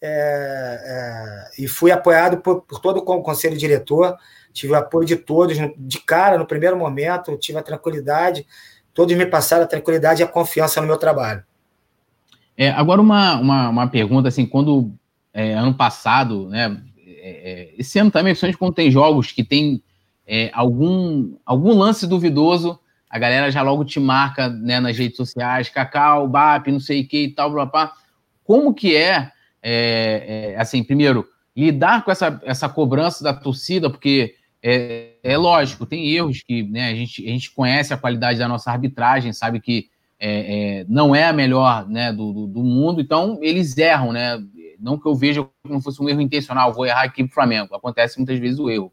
É, é, e fui apoiado por, por todo o conselho diretor, tive o apoio de todos de cara no primeiro momento, tive a tranquilidade todos me passaram a tranquilidade e a confiança no meu trabalho. É, agora, uma, uma, uma, pergunta, assim, quando é, ano passado, né, é, é esse ano também, principalmente quando tem jogos que tem é, algum, algum lance duvidoso, a galera já logo te marca né, nas redes sociais, Cacau, BAP, não sei o que e tal, blá. Como que é, é, assim, primeiro, lidar com essa, essa cobrança da torcida, porque é, é lógico, tem erros que né, a, gente, a gente conhece a qualidade da nossa arbitragem, sabe que é, é, não é a melhor né, do, do, do, mundo, então eles erram, né? Não que eu veja como fosse um erro intencional, vou errar aqui pro Flamengo. Acontece muitas vezes o erro.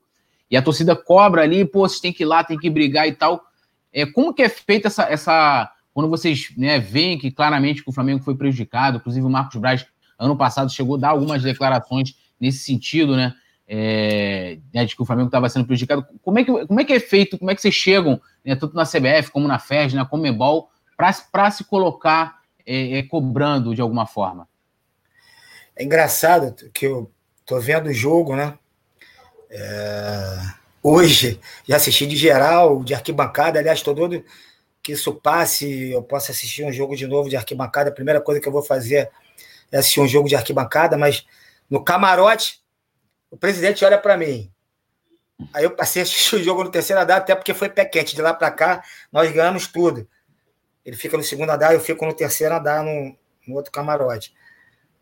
E a torcida cobra ali, pô, vocês têm que ir lá, tem que brigar e tal. É, como que é feita essa, essa. Quando vocês né, veem que claramente que o Flamengo foi prejudicado, inclusive o Marcos Braz, ano passado, chegou a dar algumas declarações nesse sentido, né? é, né, de que o Flamengo estava sendo prejudicado. Como é, que, como é que é feito, como é que vocês chegam, né, tanto na CBF como na FES, na Comebol, para se colocar é, é, cobrando de alguma forma? É engraçado que eu tô vendo o jogo, né? É... Hoje, já assisti de geral, de arquibancada, aliás, todo que isso passe, eu posso assistir um jogo de novo de arquibancada. A primeira coisa que eu vou fazer é assistir um jogo de arquibancada, mas no camarote o presidente olha para mim. Aí eu passei a assistir o jogo no terceiro andar, até porque foi pé quente. De lá para cá, nós ganhamos tudo. Ele fica no segundo andar, eu fico no terceiro andar, no, no outro camarote.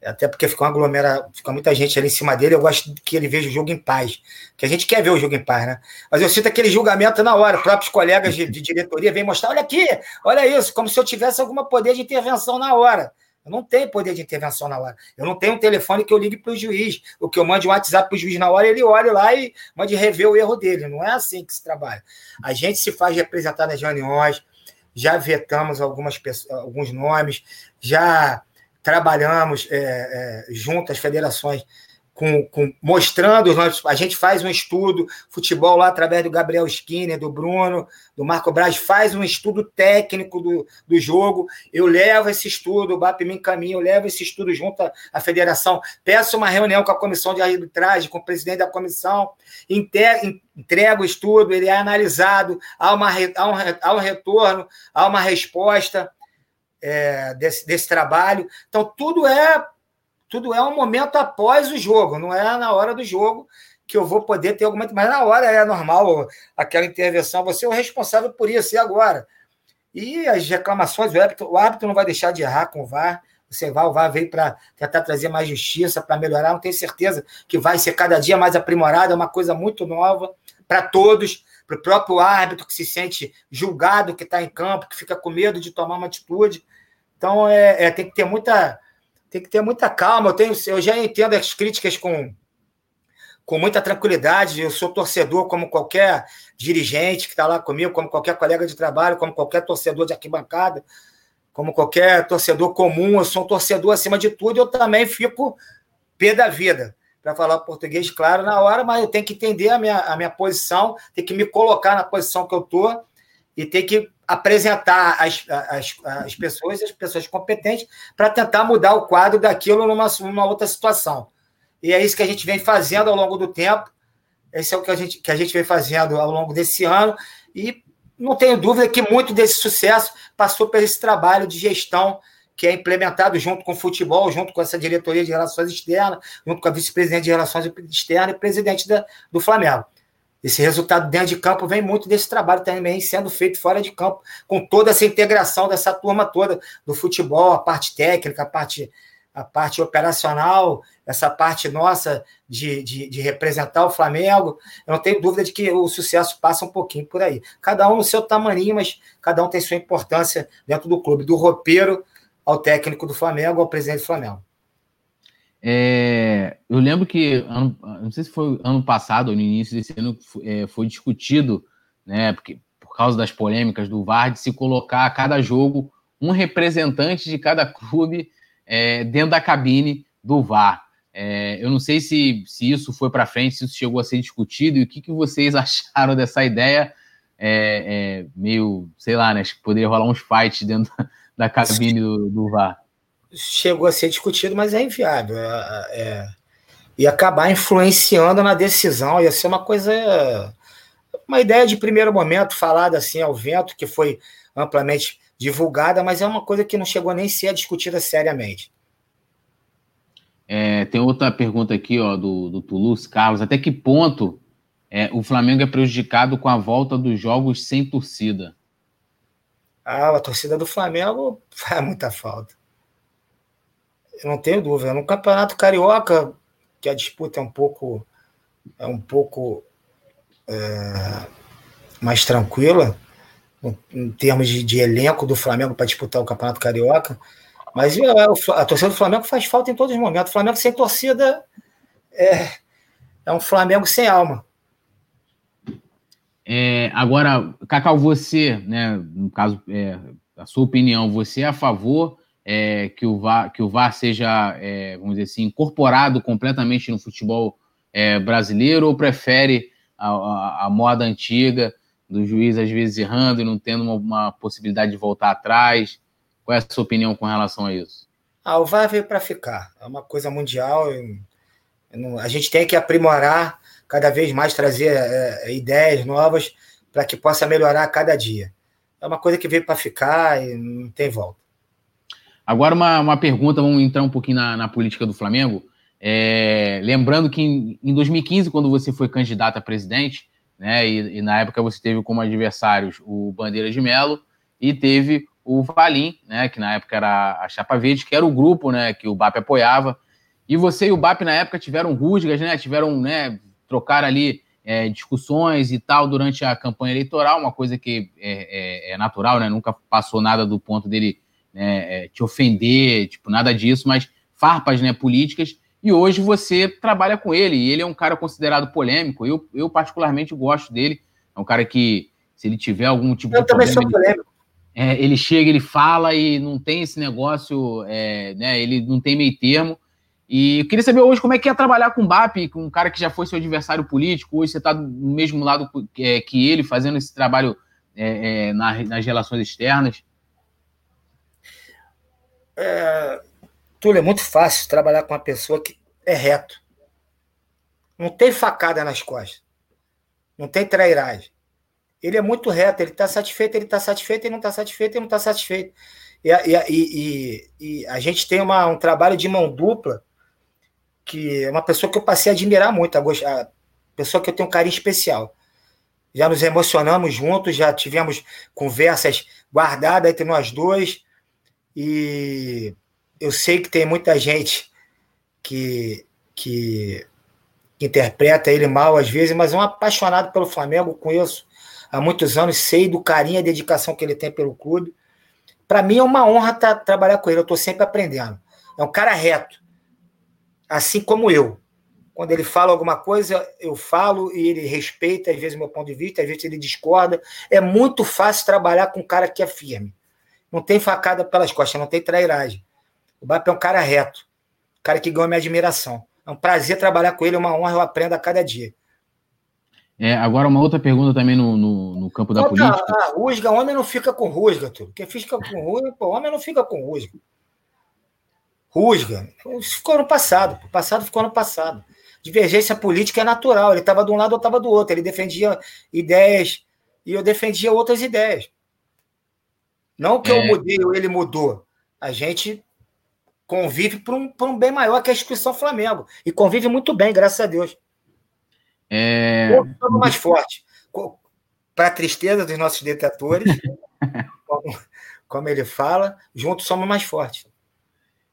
Até porque fica uma aglomera, fica muita gente ali em cima dele. Eu gosto que ele veja o jogo em paz. Que a gente quer ver o jogo em paz, né? Mas eu sinto aquele julgamento na hora. Próprios colegas de, de diretoria vêm mostrar: olha aqui, olha isso, como se eu tivesse algum poder de intervenção na hora. Eu não tenho poder de intervenção na hora. Eu não tenho um telefone que eu ligue para o juiz, o que eu mande um WhatsApp para o juiz na hora, ele olha lá e mande rever o erro dele. Não é assim que se trabalha. A gente se faz representar nas reuniões, já vetamos algumas pessoas, alguns nomes, já trabalhamos é, é, junto às federações com, com, mostrando, a gente faz um estudo, futebol lá através do Gabriel Skinner, do Bruno, do Marco Braz, faz um estudo técnico do, do jogo, eu levo esse estudo, o BAP me encaminha, eu levo esse estudo junto à, à federação, peço uma reunião com a comissão de arbitragem, com o presidente da comissão, entrego o estudo, ele é analisado, há, uma, há, um, há um retorno, há uma resposta é, desse, desse trabalho, então tudo é tudo é um momento após o jogo, não é na hora do jogo que eu vou poder ter alguma. Mas na hora é normal aquela intervenção, você é o responsável por isso, e agora? E as reclamações, o árbitro, o árbitro não vai deixar de errar com o VAR. Você vai, o VAR veio para tentar trazer mais justiça, para melhorar. Não tenho certeza que vai ser cada dia mais aprimorado, é uma coisa muito nova para todos, para o próprio árbitro que se sente julgado, que está em campo, que fica com medo de tomar uma atitude. Então é, é, tem que ter muita tem que ter muita calma. Eu, tenho, eu já entendo as críticas com, com muita tranquilidade. Eu sou torcedor como qualquer dirigente que está lá comigo, como qualquer colega de trabalho, como qualquer torcedor de arquibancada, como qualquer torcedor comum. Eu sou um torcedor acima de tudo. Eu também fico pé da vida para falar português claro na hora, mas eu tenho que entender a minha, a minha posição, tenho que me colocar na posição que eu estou e ter que apresentar as, as, as pessoas, as pessoas competentes, para tentar mudar o quadro daquilo numa, numa outra situação. E é isso que a gente vem fazendo ao longo do tempo. Esse é o que a gente, que a gente vem fazendo ao longo desse ano. E não tenho dúvida que muito desse sucesso passou por esse trabalho de gestão que é implementado junto com o futebol, junto com essa diretoria de relações externas, junto com a vice-presidente de relações externas e presidente da, do Flamengo. Esse resultado dentro de campo vem muito desse trabalho também sendo feito fora de campo, com toda essa integração dessa turma toda do futebol, a parte técnica, a parte, a parte operacional, essa parte nossa de, de, de representar o Flamengo. Eu não tenho dúvida de que o sucesso passa um pouquinho por aí. Cada um no seu tamanho, mas cada um tem sua importância dentro do clube, do roupeiro ao técnico do Flamengo, ao presidente do Flamengo. É, eu lembro que, ano, não sei se foi ano passado ou no início desse ano, é, foi discutido, né, porque, por causa das polêmicas do VAR, de se colocar a cada jogo um representante de cada clube é, dentro da cabine do VAR. É, eu não sei se, se isso foi para frente, se isso chegou a ser discutido e o que, que vocês [laughs] acharam dessa ideia. É, é, meio, sei lá, né? Acho que poderia rolar uns fights dentro [laughs] da cabine do, do VAR chegou a ser discutido, mas é inviável. É, é, e acabar influenciando na decisão, ia ser uma coisa. Uma ideia de primeiro momento, falada assim ao vento, que foi amplamente divulgada, mas é uma coisa que não chegou nem a ser discutida seriamente. É, tem outra pergunta aqui ó, do, do Toulouse, Carlos. Até que ponto é, o Flamengo é prejudicado com a volta dos jogos sem torcida? Ah, a torcida do Flamengo [laughs] faz muita falta. Eu não tenho dúvida. No Campeonato Carioca, que a disputa é um pouco é um pouco é, mais tranquila em termos de, de elenco do Flamengo para disputar o Campeonato Carioca, mas é, a torcida do Flamengo faz falta em todos os momentos. O Flamengo sem torcida é, é um Flamengo sem alma. É, agora, Cacau, você, né, no caso, é, a sua opinião, você é a favor é, que, o VAR, que o VAR seja, é, vamos dizer assim, incorporado completamente no futebol é, brasileiro ou prefere a, a, a, moda antiga do juiz às vezes errando e não tendo uma, uma, possibilidade de voltar atrás? Qual é a sua opinião com relação a isso? Ah, o VAR veio para ficar. É uma coisa mundial. a gente tem que aprimorar cada vez mais, trazer é, é, ideias novas para que possa melhorar cada dia. É uma coisa que veio para ficar e não tem volta. Agora, uma, uma pergunta, vamos entrar um pouquinho na, na política do Flamengo. É, lembrando que em, em, 2015, quando você foi candidato a presidente, né, e, e, na época você teve como adversários o Bandeira de Melo e teve o Valim, né, que na época era a Chapa Verde, que era o grupo né, que o BAP apoiava. E você e o BAP na época tiveram rusgas, né, tiveram, né, trocar ali é, discussões e tal durante a campanha eleitoral, uma coisa que é, é, é natural, né, nunca passou nada do ponto dele né, é, te ofender, tipo, nada disso, mas farpas né, políticas. E hoje você trabalha com ele, e ele é um cara considerado polêmico. Eu, eu particularmente gosto dele. É um cara que, se ele tiver algum tipo eu de também problema, sou polêmico. Ele, é, ele chega, ele fala e não tem esse negócio, é, né, ele não tem meio termo. E eu queria saber hoje como é que é trabalhar com o BAP, com um cara que já foi seu adversário político, hoje você está no mesmo lado que, que ele, fazendo esse trabalho é, é, nas relações externas. É, Túlio, é muito fácil trabalhar com uma pessoa que é reto. Não tem facada nas costas. Não tem trairagem. Ele é muito reto, ele está satisfeito, ele está satisfeito, ele não está satisfeito, ele não está satisfeito. E, e, e, e, a gente tem uma, um trabalho de mão dupla, que é uma pessoa que eu passei a admirar muito, a, a pessoa que eu tenho um carinho especial. Já nos emocionamos juntos, já tivemos conversas guardadas entre nós dois, e eu sei que tem muita gente que, que, interpreta ele mal às vezes, mas é um apaixonado pelo Flamengo, conheço há muitos anos, sei do carinho e dedicação que ele tem pelo clube. Para mim é uma honra tá, trabalhar com ele, eu estou sempre aprendendo. É um cara reto, assim como eu. Quando ele fala alguma coisa, eu falo e ele respeita, às vezes, meu ponto de vista, às vezes ele discorda. É muito fácil trabalhar com um cara que é firme. Não tem facada pelas costas, não tem trairagem. O Bap é um cara reto, um cara que ganha minha admiração. É um prazer trabalhar com ele, é uma honra, eu aprendo a cada dia. É, agora, uma outra pergunta também no, no, no campo da política. A, a rusga, homem não fica com rusga, tudo. Quem fica com rusga, pô, homem não fica com rusga. Rusga. Isso ficou no passado. O passado ficou no passado. Divergência política é natural. Ele estava de um lado, eu estava do outro. Ele defendia ideias e eu defendia outras ideias. Não que é... eu mudei ou ele mudou. A gente convive por um, por um bem maior que a instituição Flamengo. E convive muito bem, graças a Deus. É... Somos mais forte. Para a tristeza dos nossos detratores, [laughs] como, como, ele fala, juntos somos mais fortes.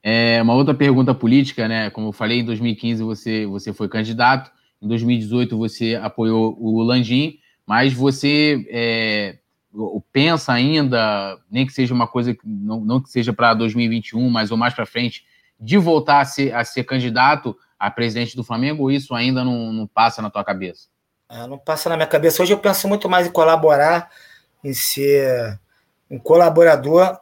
É, uma outra pergunta política, né? Como eu falei, em 2015 você, você foi candidato, em 2018 você apoiou o Landim, mas você é, pensa ainda, nem que seja uma coisa, não, não que seja para 2021, mas ou mais para frente, de voltar a ser, a ser candidato a presidente do Flamengo, ou isso ainda não, não passa na tua cabeça? É, não passa na minha cabeça. Hoje eu penso muito mais em colaborar, em ser um colaborador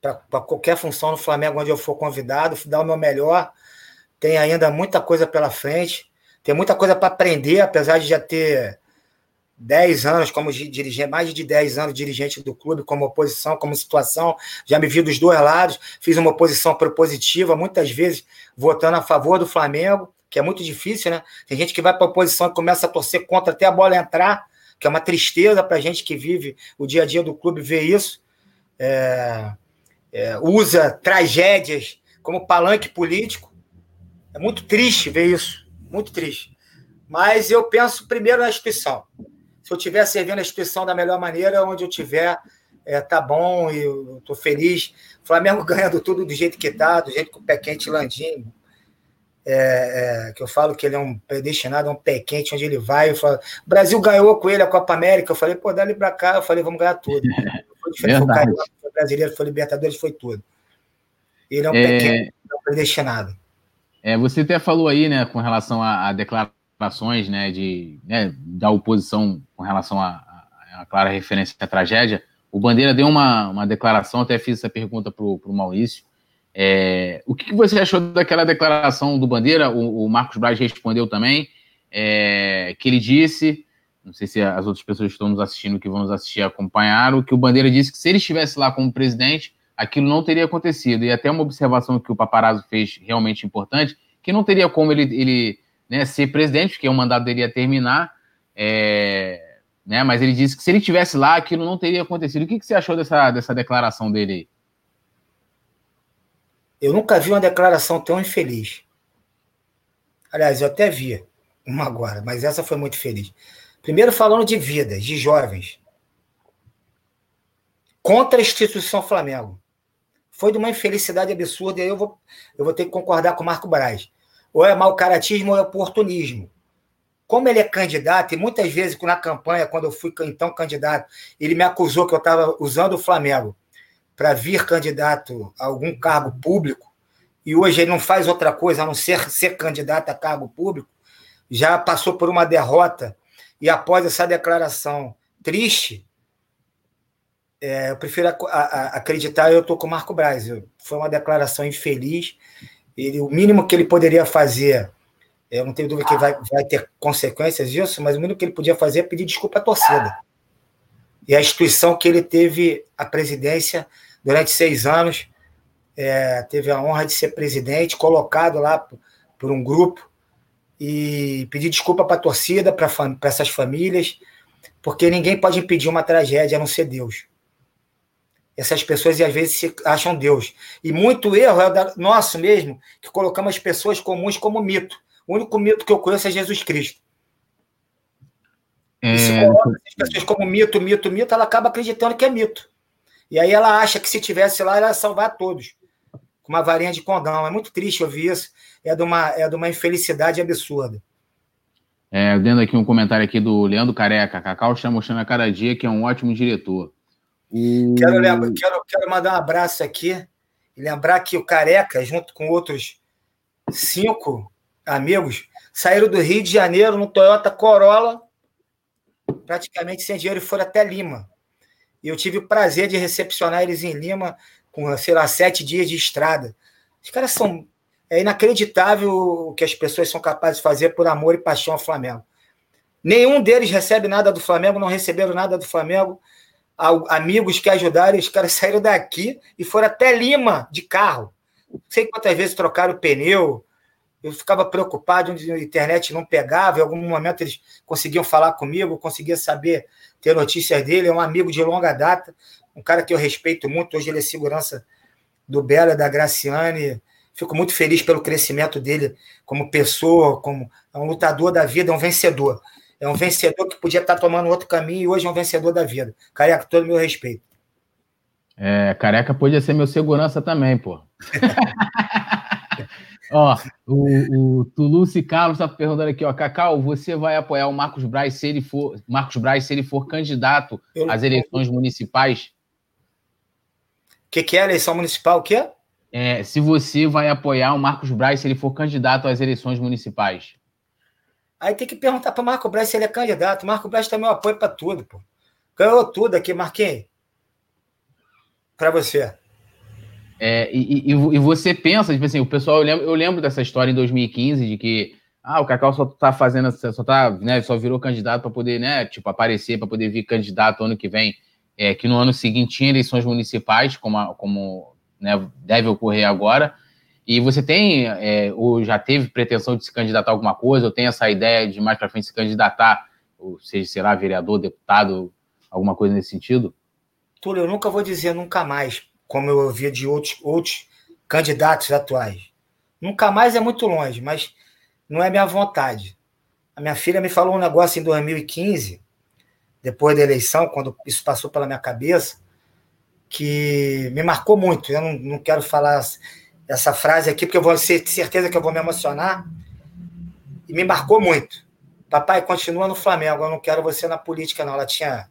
para qualquer função no Flamengo onde eu for convidado, dar o meu melhor. Tem ainda muita coisa pela frente, tem muita coisa para aprender, apesar de já ter 10 anos como dirigente, mais de 10 anos dirigente do clube, como oposição, como situação, já me vi dos dois lados, fiz uma oposição propositiva, muitas vezes votando a favor do Flamengo, que é muito difícil, né? Tem gente que vai para a oposição e começa a torcer contra até a bola entrar, que é uma tristeza para a gente que vive o dia a dia do clube ver isso. É, é, usa tragédias como palanque político. É muito triste ver isso, muito triste. Mas eu penso primeiro na instituição se eu estiver servindo a instituição da melhor maneira, onde eu estiver, é, tá bom, e eu estou feliz. O Flamengo [laughs] ganhando tudo do jeito que está, do jeito que o pé quente Landim, é, é, que eu falo que ele é um predestinado, é um pé quente onde ele vai. Falo, o Brasil ganhou com ele a Copa América. Eu falei, pô, dá ele para cá. Eu falei, vamos ganhar tudo. [laughs] Foi diferente, foi, Carioca, foi brasileiro, foi Libertadores, foi tudo. Ele é um pé quente, é um predestinado. É, você até falou aí, né, com relação à, à declaração né, de, né, da oposição com relação à, clara referência à tragédia, o Bandeira deu uma, uma declaração, até fiz essa pergunta para o Maurício. É, o que, que, você achou daquela declaração do Bandeira? O, o Marcos Braz respondeu também, é, que ele disse, não sei se as outras pessoas que estão nos assistindo, que vão nos assistir, acompanharam, que o Bandeira disse que se ele estivesse lá como presidente, aquilo não teria acontecido. E até uma observação que o Paparazzo fez realmente importante, que não teria como ele, ele né, ser presidente, porque o mandato dele ia terminar, é, né, mas ele disse que se ele tivesse lá, aquilo não teria acontecido. O que, que você achou dessa, dessa declaração dele? Eu nunca vi uma declaração tão infeliz. Aliás, eu até vi uma agora, mas essa foi muito feliz. Primeiro, falando de vidas, de jovens. Contra a instituição Flamengo. Foi de uma infelicidade absurda, e aí eu vou, eu vou ter que concordar com o Marco Braz ou é mau caratismo ou é oportunismo. Como ele é candidato, e muitas vezes na campanha, quando eu fui então candidato, ele me acusou que eu estava usando o Flamengo para vir candidato a algum cargo público, e hoje ele não faz outra coisa a não ser ser candidato a cargo público, já passou por uma derrota, e após essa declaração triste, é, eu prefiro a, a, acreditar, eu estou com o Marco Braz. Foi uma declaração infeliz, ele, o mínimo que ele poderia fazer, eu não tenho dúvida que vai, vai ter consequências disso, mas o mínimo que ele podia fazer é pedir desculpa à torcida. E a instituição que ele teve a presidência durante seis anos, é, teve a honra de ser presidente, colocado lá por, por um grupo, e pedir desculpa para a torcida, para essas famílias, porque ninguém pode impedir uma tragédia a não ser Deus essas pessoas às vezes se acham Deus. E muito erro é nosso mesmo, que colocamos as pessoas comuns como mito. O único mito que eu conheço é Jesus Cristo. É... E se coloca as pessoas como mito, mito, mito, ela acaba acreditando que é mito. E aí ela acha que se tivesse lá, ela ia salvar todos. Com uma varinha de condão. É muito triste ouvir isso. É de uma, é de uma infelicidade absurda. É, dando aqui um comentário aqui do Leandro Careca. Cacau está mostrando a cada dia que é um ótimo diretor. E... Quero, quero, quero mandar um abraço aqui e lembrar que o Careca, junto com outros cinco amigos, saíram do Rio de Janeiro no Toyota Corolla, praticamente sem dinheiro, e foram até Lima. E eu tive o prazer de recepcionar eles em Lima com, sei lá, sete dias de estrada. Os caras são. É inacreditável o que as pessoas são capazes de fazer por amor e paixão ao Flamengo. Nenhum deles recebe nada do Flamengo, não receberam nada do Flamengo. Amigos que ajudaram, os caras saíram daqui e foram até Lima de carro. Não sei quantas vezes trocaram o pneu, eu ficava preocupado onde a internet não pegava, em algum momento eles conseguiam falar comigo, conseguia saber, ter notícias dele, é um amigo de longa data, um cara que eu respeito muito, hoje ele é segurança do Bela, da Graciane, fico muito feliz pelo crescimento dele como pessoa, como é um lutador da vida, é um vencedor. É um vencedor que podia estar tomando outro caminho e hoje é um vencedor da vida. Careca, todo meu respeito. É, careca podia ser meu segurança também, pô. [laughs] Ó, o, o Carlos está perguntando aqui, ó, Cacau, você vai apoiar o Marcos Braz se ele for Marcos Braz se ele for candidato Eu... às eleições municipais? O que, que é eleição municipal? O quê? É, se você vai apoiar o Marcos Braz se ele for candidato às eleições municipais. Aí tem que perguntar para o Marcos Braz se ele é candidato. O Marcos Braz também apoio para tudo, pô. Ganhou tudo aqui, Marquinhos. Para você. É, e, e, e, você pensa, tipo assim, o pessoal, eu lembro, eu lembro dessa história em 2015 de que ah, o Cacau só tá fazendo, só tá, né, só virou candidato para poder, né, tipo, aparecer, para poder vir candidato ano que vem, é, que no ano seguinte tinha eleições municipais, como, como né, deve ocorrer agora, e você tem, é, ou já teve pretensão de se candidatar a alguma coisa, ou tem essa ideia de mais para frente se candidatar, ou seja, será vereador, deputado, alguma coisa nesse sentido? Túlio, eu nunca vou dizer nunca mais, como eu ouvia de outros, outros candidatos atuais. Nunca mais é muito longe, mas não é minha vontade. A minha filha me falou um negócio em 2015, depois da eleição, quando isso passou pela minha cabeça, que me marcou muito. Eu não, não quero falar essa frase aqui, porque eu vou ter certeza que eu vou me emocionar. E me marcou muito. Papai, continua no Flamengo, eu não quero você na política, não. Ela tinha.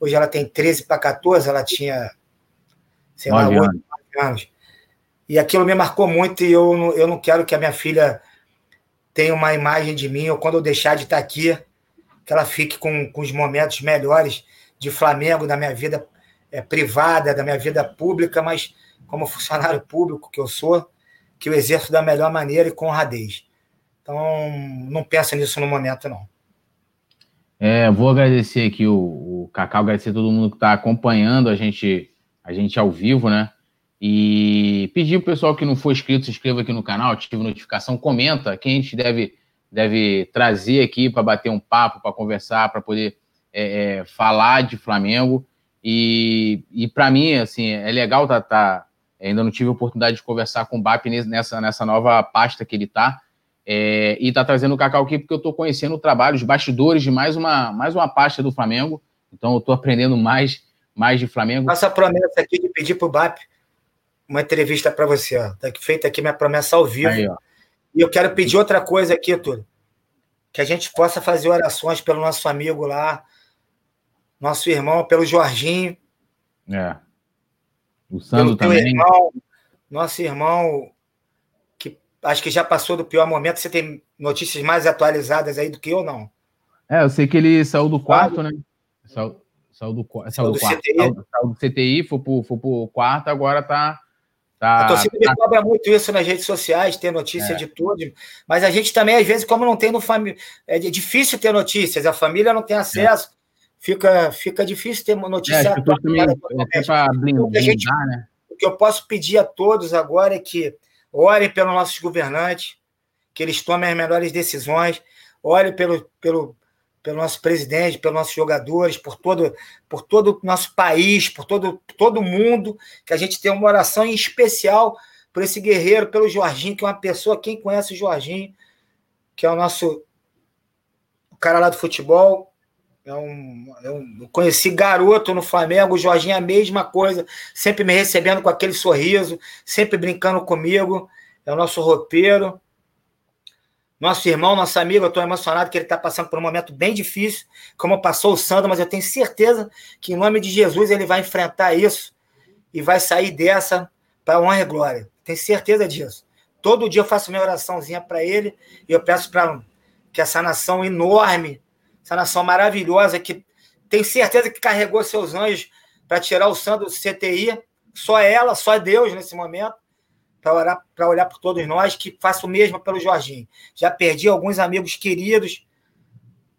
Hoje ela tem 13 para 14, ela tinha sei lá, oito anos. E aquilo me marcou muito e eu, não, eu não quero que a minha filha tenha uma imagem de mim, ou quando eu deixar de estar aqui, que ela fique com, com os momentos melhores de Flamengo, da minha vida é, privada, da minha vida pública, mas como funcionário público que eu sou, que eu exerço da melhor maneira e com honradez. Então, não pensa nisso no momento, não. É, vou agradecer aqui o, o Cacau, agradecer todo mundo que está acompanhando a gente a gente ao vivo, né? E pedir pro pessoal que não for inscrito, se inscreva aqui no canal, ative notificação, comenta quem a gente deve, deve trazer aqui para bater um papo, para conversar, para poder é, é, falar de Flamengo. E, e para mim, assim, é legal tá, tá, ainda não tive a oportunidade de conversar com o BAP nessa, nessa nova pasta que ele está. É, e tá trazendo o Cacau aqui porque eu estou conhecendo o trabalho, os bastidores de mais uma, mais uma pasta do Flamengo. Então eu estou aprendendo mais mais de Flamengo. Faça a promessa aqui de pedir para o BAP uma entrevista para você. Está feita aqui minha promessa ao vivo. Aí, e eu quero pedir outra coisa aqui, Túlio. Que a gente possa fazer orações pelo nosso amigo lá, nosso irmão, pelo Jorginho. É. O Sandro também. Irmão, nosso irmão, que acho que já passou do pior momento. Você tem notícias mais atualizadas aí do que eu, não? É, eu sei que ele saiu do quarto, né? Saiu, Saiu do, saiu do, quarto. CTI. Saiu, saiu do CTI, foi pro, foi pro quarto, agora tá. tá a torcida tá... me cobra muito isso nas redes sociais, ter notícia é. de tudo. Mas a gente também, às vezes, como não tem no família. É difícil ter notícias, a família não tem acesso. É. Fica, fica difícil ter notícia. É, também, é, blindar, gente, né? O que eu posso pedir a todos agora é que orem pelos nossos governantes, que eles tomem as melhores decisões, olhem pelo, pelo, pelo nosso presidente, pelos nossos jogadores, por todo, por todo o nosso país, por todo, todo mundo, que a gente tem uma oração em especial por esse guerreiro, pelo Jorginho, que é uma pessoa, quem conhece o Jorginho, que é o nosso o cara lá do futebol, é é um, eu conheci garoto no Flamengo, o Jorginho a mesma coisa, sempre me recebendo com aquele sorriso, sempre brincando comigo, é o nosso roupeiro. nosso irmão, nosso amigo, eu estou emocionado que ele está passando por um momento bem difícil, como passou o Sandro, mas eu tenho certeza que, em nome de Jesus, ele vai enfrentar isso e vai sair dessa para honra e glória. Tenho certeza disso. Todo dia eu faço minha oraçãozinha para ele e eu peço para que essa nação enorme, essa nação maravilhosa, que tem certeza que carregou seus anjos para tirar o Sandro do CTI, só ela, só Deus nesse momento, para olhar, olhar por todos nós, que faça o mesmo pelo Jorginho. Já perdi alguns amigos queridos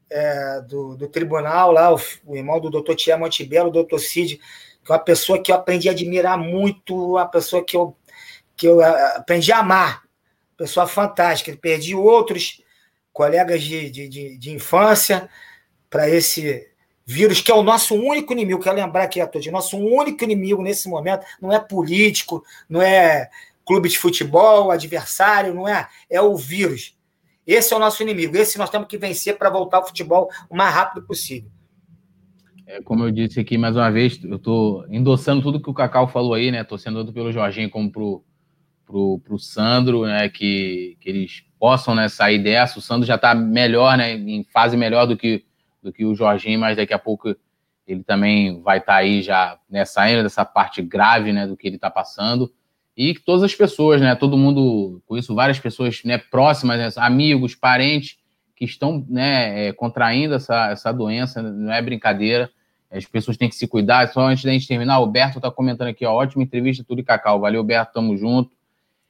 é, do, do tribunal lá, o, o irmão do doutor Tia Montebello, o doutor Cid, que é uma pessoa que eu aprendi a admirar muito, uma pessoa que eu, que eu aprendi a amar, pessoa fantástica. Perdi outros colegas de, de, de, de infância para esse vírus, que é o nosso único inimigo. Quero lembrar aqui a todos: nosso único inimigo nesse momento não é político, não é clube de futebol, adversário, não é? É o vírus. Esse é o nosso inimigo. Esse nós temos que vencer para voltar ao futebol o mais rápido possível. É, como eu disse aqui mais uma vez, eu estou endossando tudo que o Cacau falou aí, né? Torcendo tanto pelo Jorginho como pro, pro, pro Sandro, né? Que, que eles possam né, sair dessa. O Sandro já está melhor, né? Em fase melhor do que, do que o Jorginho, mas daqui a pouco ele também vai estar tá aí já né, saindo dessa parte grave né, do que ele está passando e que todas as pessoas, né, todo mundo, conheço várias pessoas né, próximas, né, amigos, parentes, que estão né, é, contraindo essa, essa doença, não é brincadeira, as pessoas têm que se cuidar. Só antes da gente terminar, o Berto está comentando aqui, ó, ótima entrevista, tudo e cacau. Valeu, Berto, tamo junto.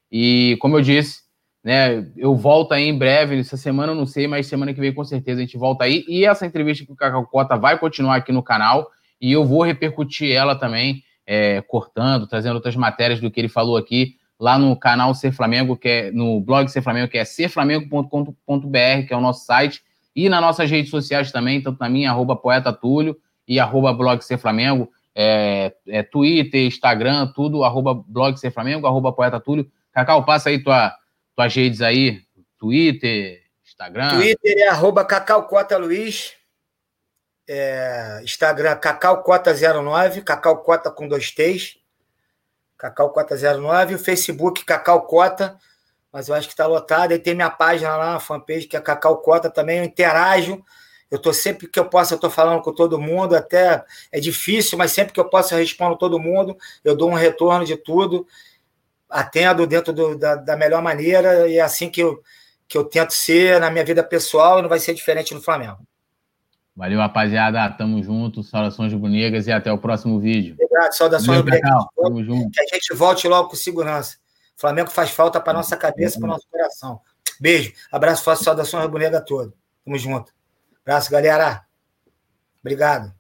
E como eu disse, né, eu volto aí em breve, essa semana eu não sei, mas semana que vem com certeza a gente volta aí. E essa entrevista com o Cacau Cota vai continuar aqui no canal e eu vou repercutir ela também é, cortando, trazendo outras matérias do que ele falou aqui lá no canal Ser Flamengo, que é no blog Ser Flamengo, que é serflamengo.com.br, que é o nosso site, e nas nossas redes sociais também, tanto na minha, arroba poeta Túlio, e arroba blog Ser Flamengo, é, é, Twitter, Instagram, tudo, arroba blog Ser Flamengo, arroba poeta Túlio. Cacau, passa aí tua, tuas redes aí, Twitter, Instagram. Twitter é arroba Cacau Cota Luiz, é, Instagram cacaucota09, cacaucota com dois T's, cacaucota09, o Facebook cacaucota, mas eu acho que está lotado, aí tem minha página lá, a fanpage, que é cacaucota também, eu interajo, eu tô sempre que eu posso, eu tô falando com todo mundo, até é difícil, mas sempre que eu posso eu respondo todo mundo, eu dou um retorno de tudo, atendo dentro do, da, da melhor maneira, e é assim que eu, que eu tento ser na minha vida pessoal, e não vai ser diferente no Flamengo. Valeu, rapaziada. Tamo junto. Saudações rubro-negras e até o próximo vídeo. Obrigado. Saudações rubro-negras. Tamo junto. Que a gente volte logo com segurança. O Flamengo faz falta para nossa cabeça, para nosso coração. Beijo. Abraço forte. Saudações rubro-negra todo. Tamo junto. Abraço, galera. Obrigado.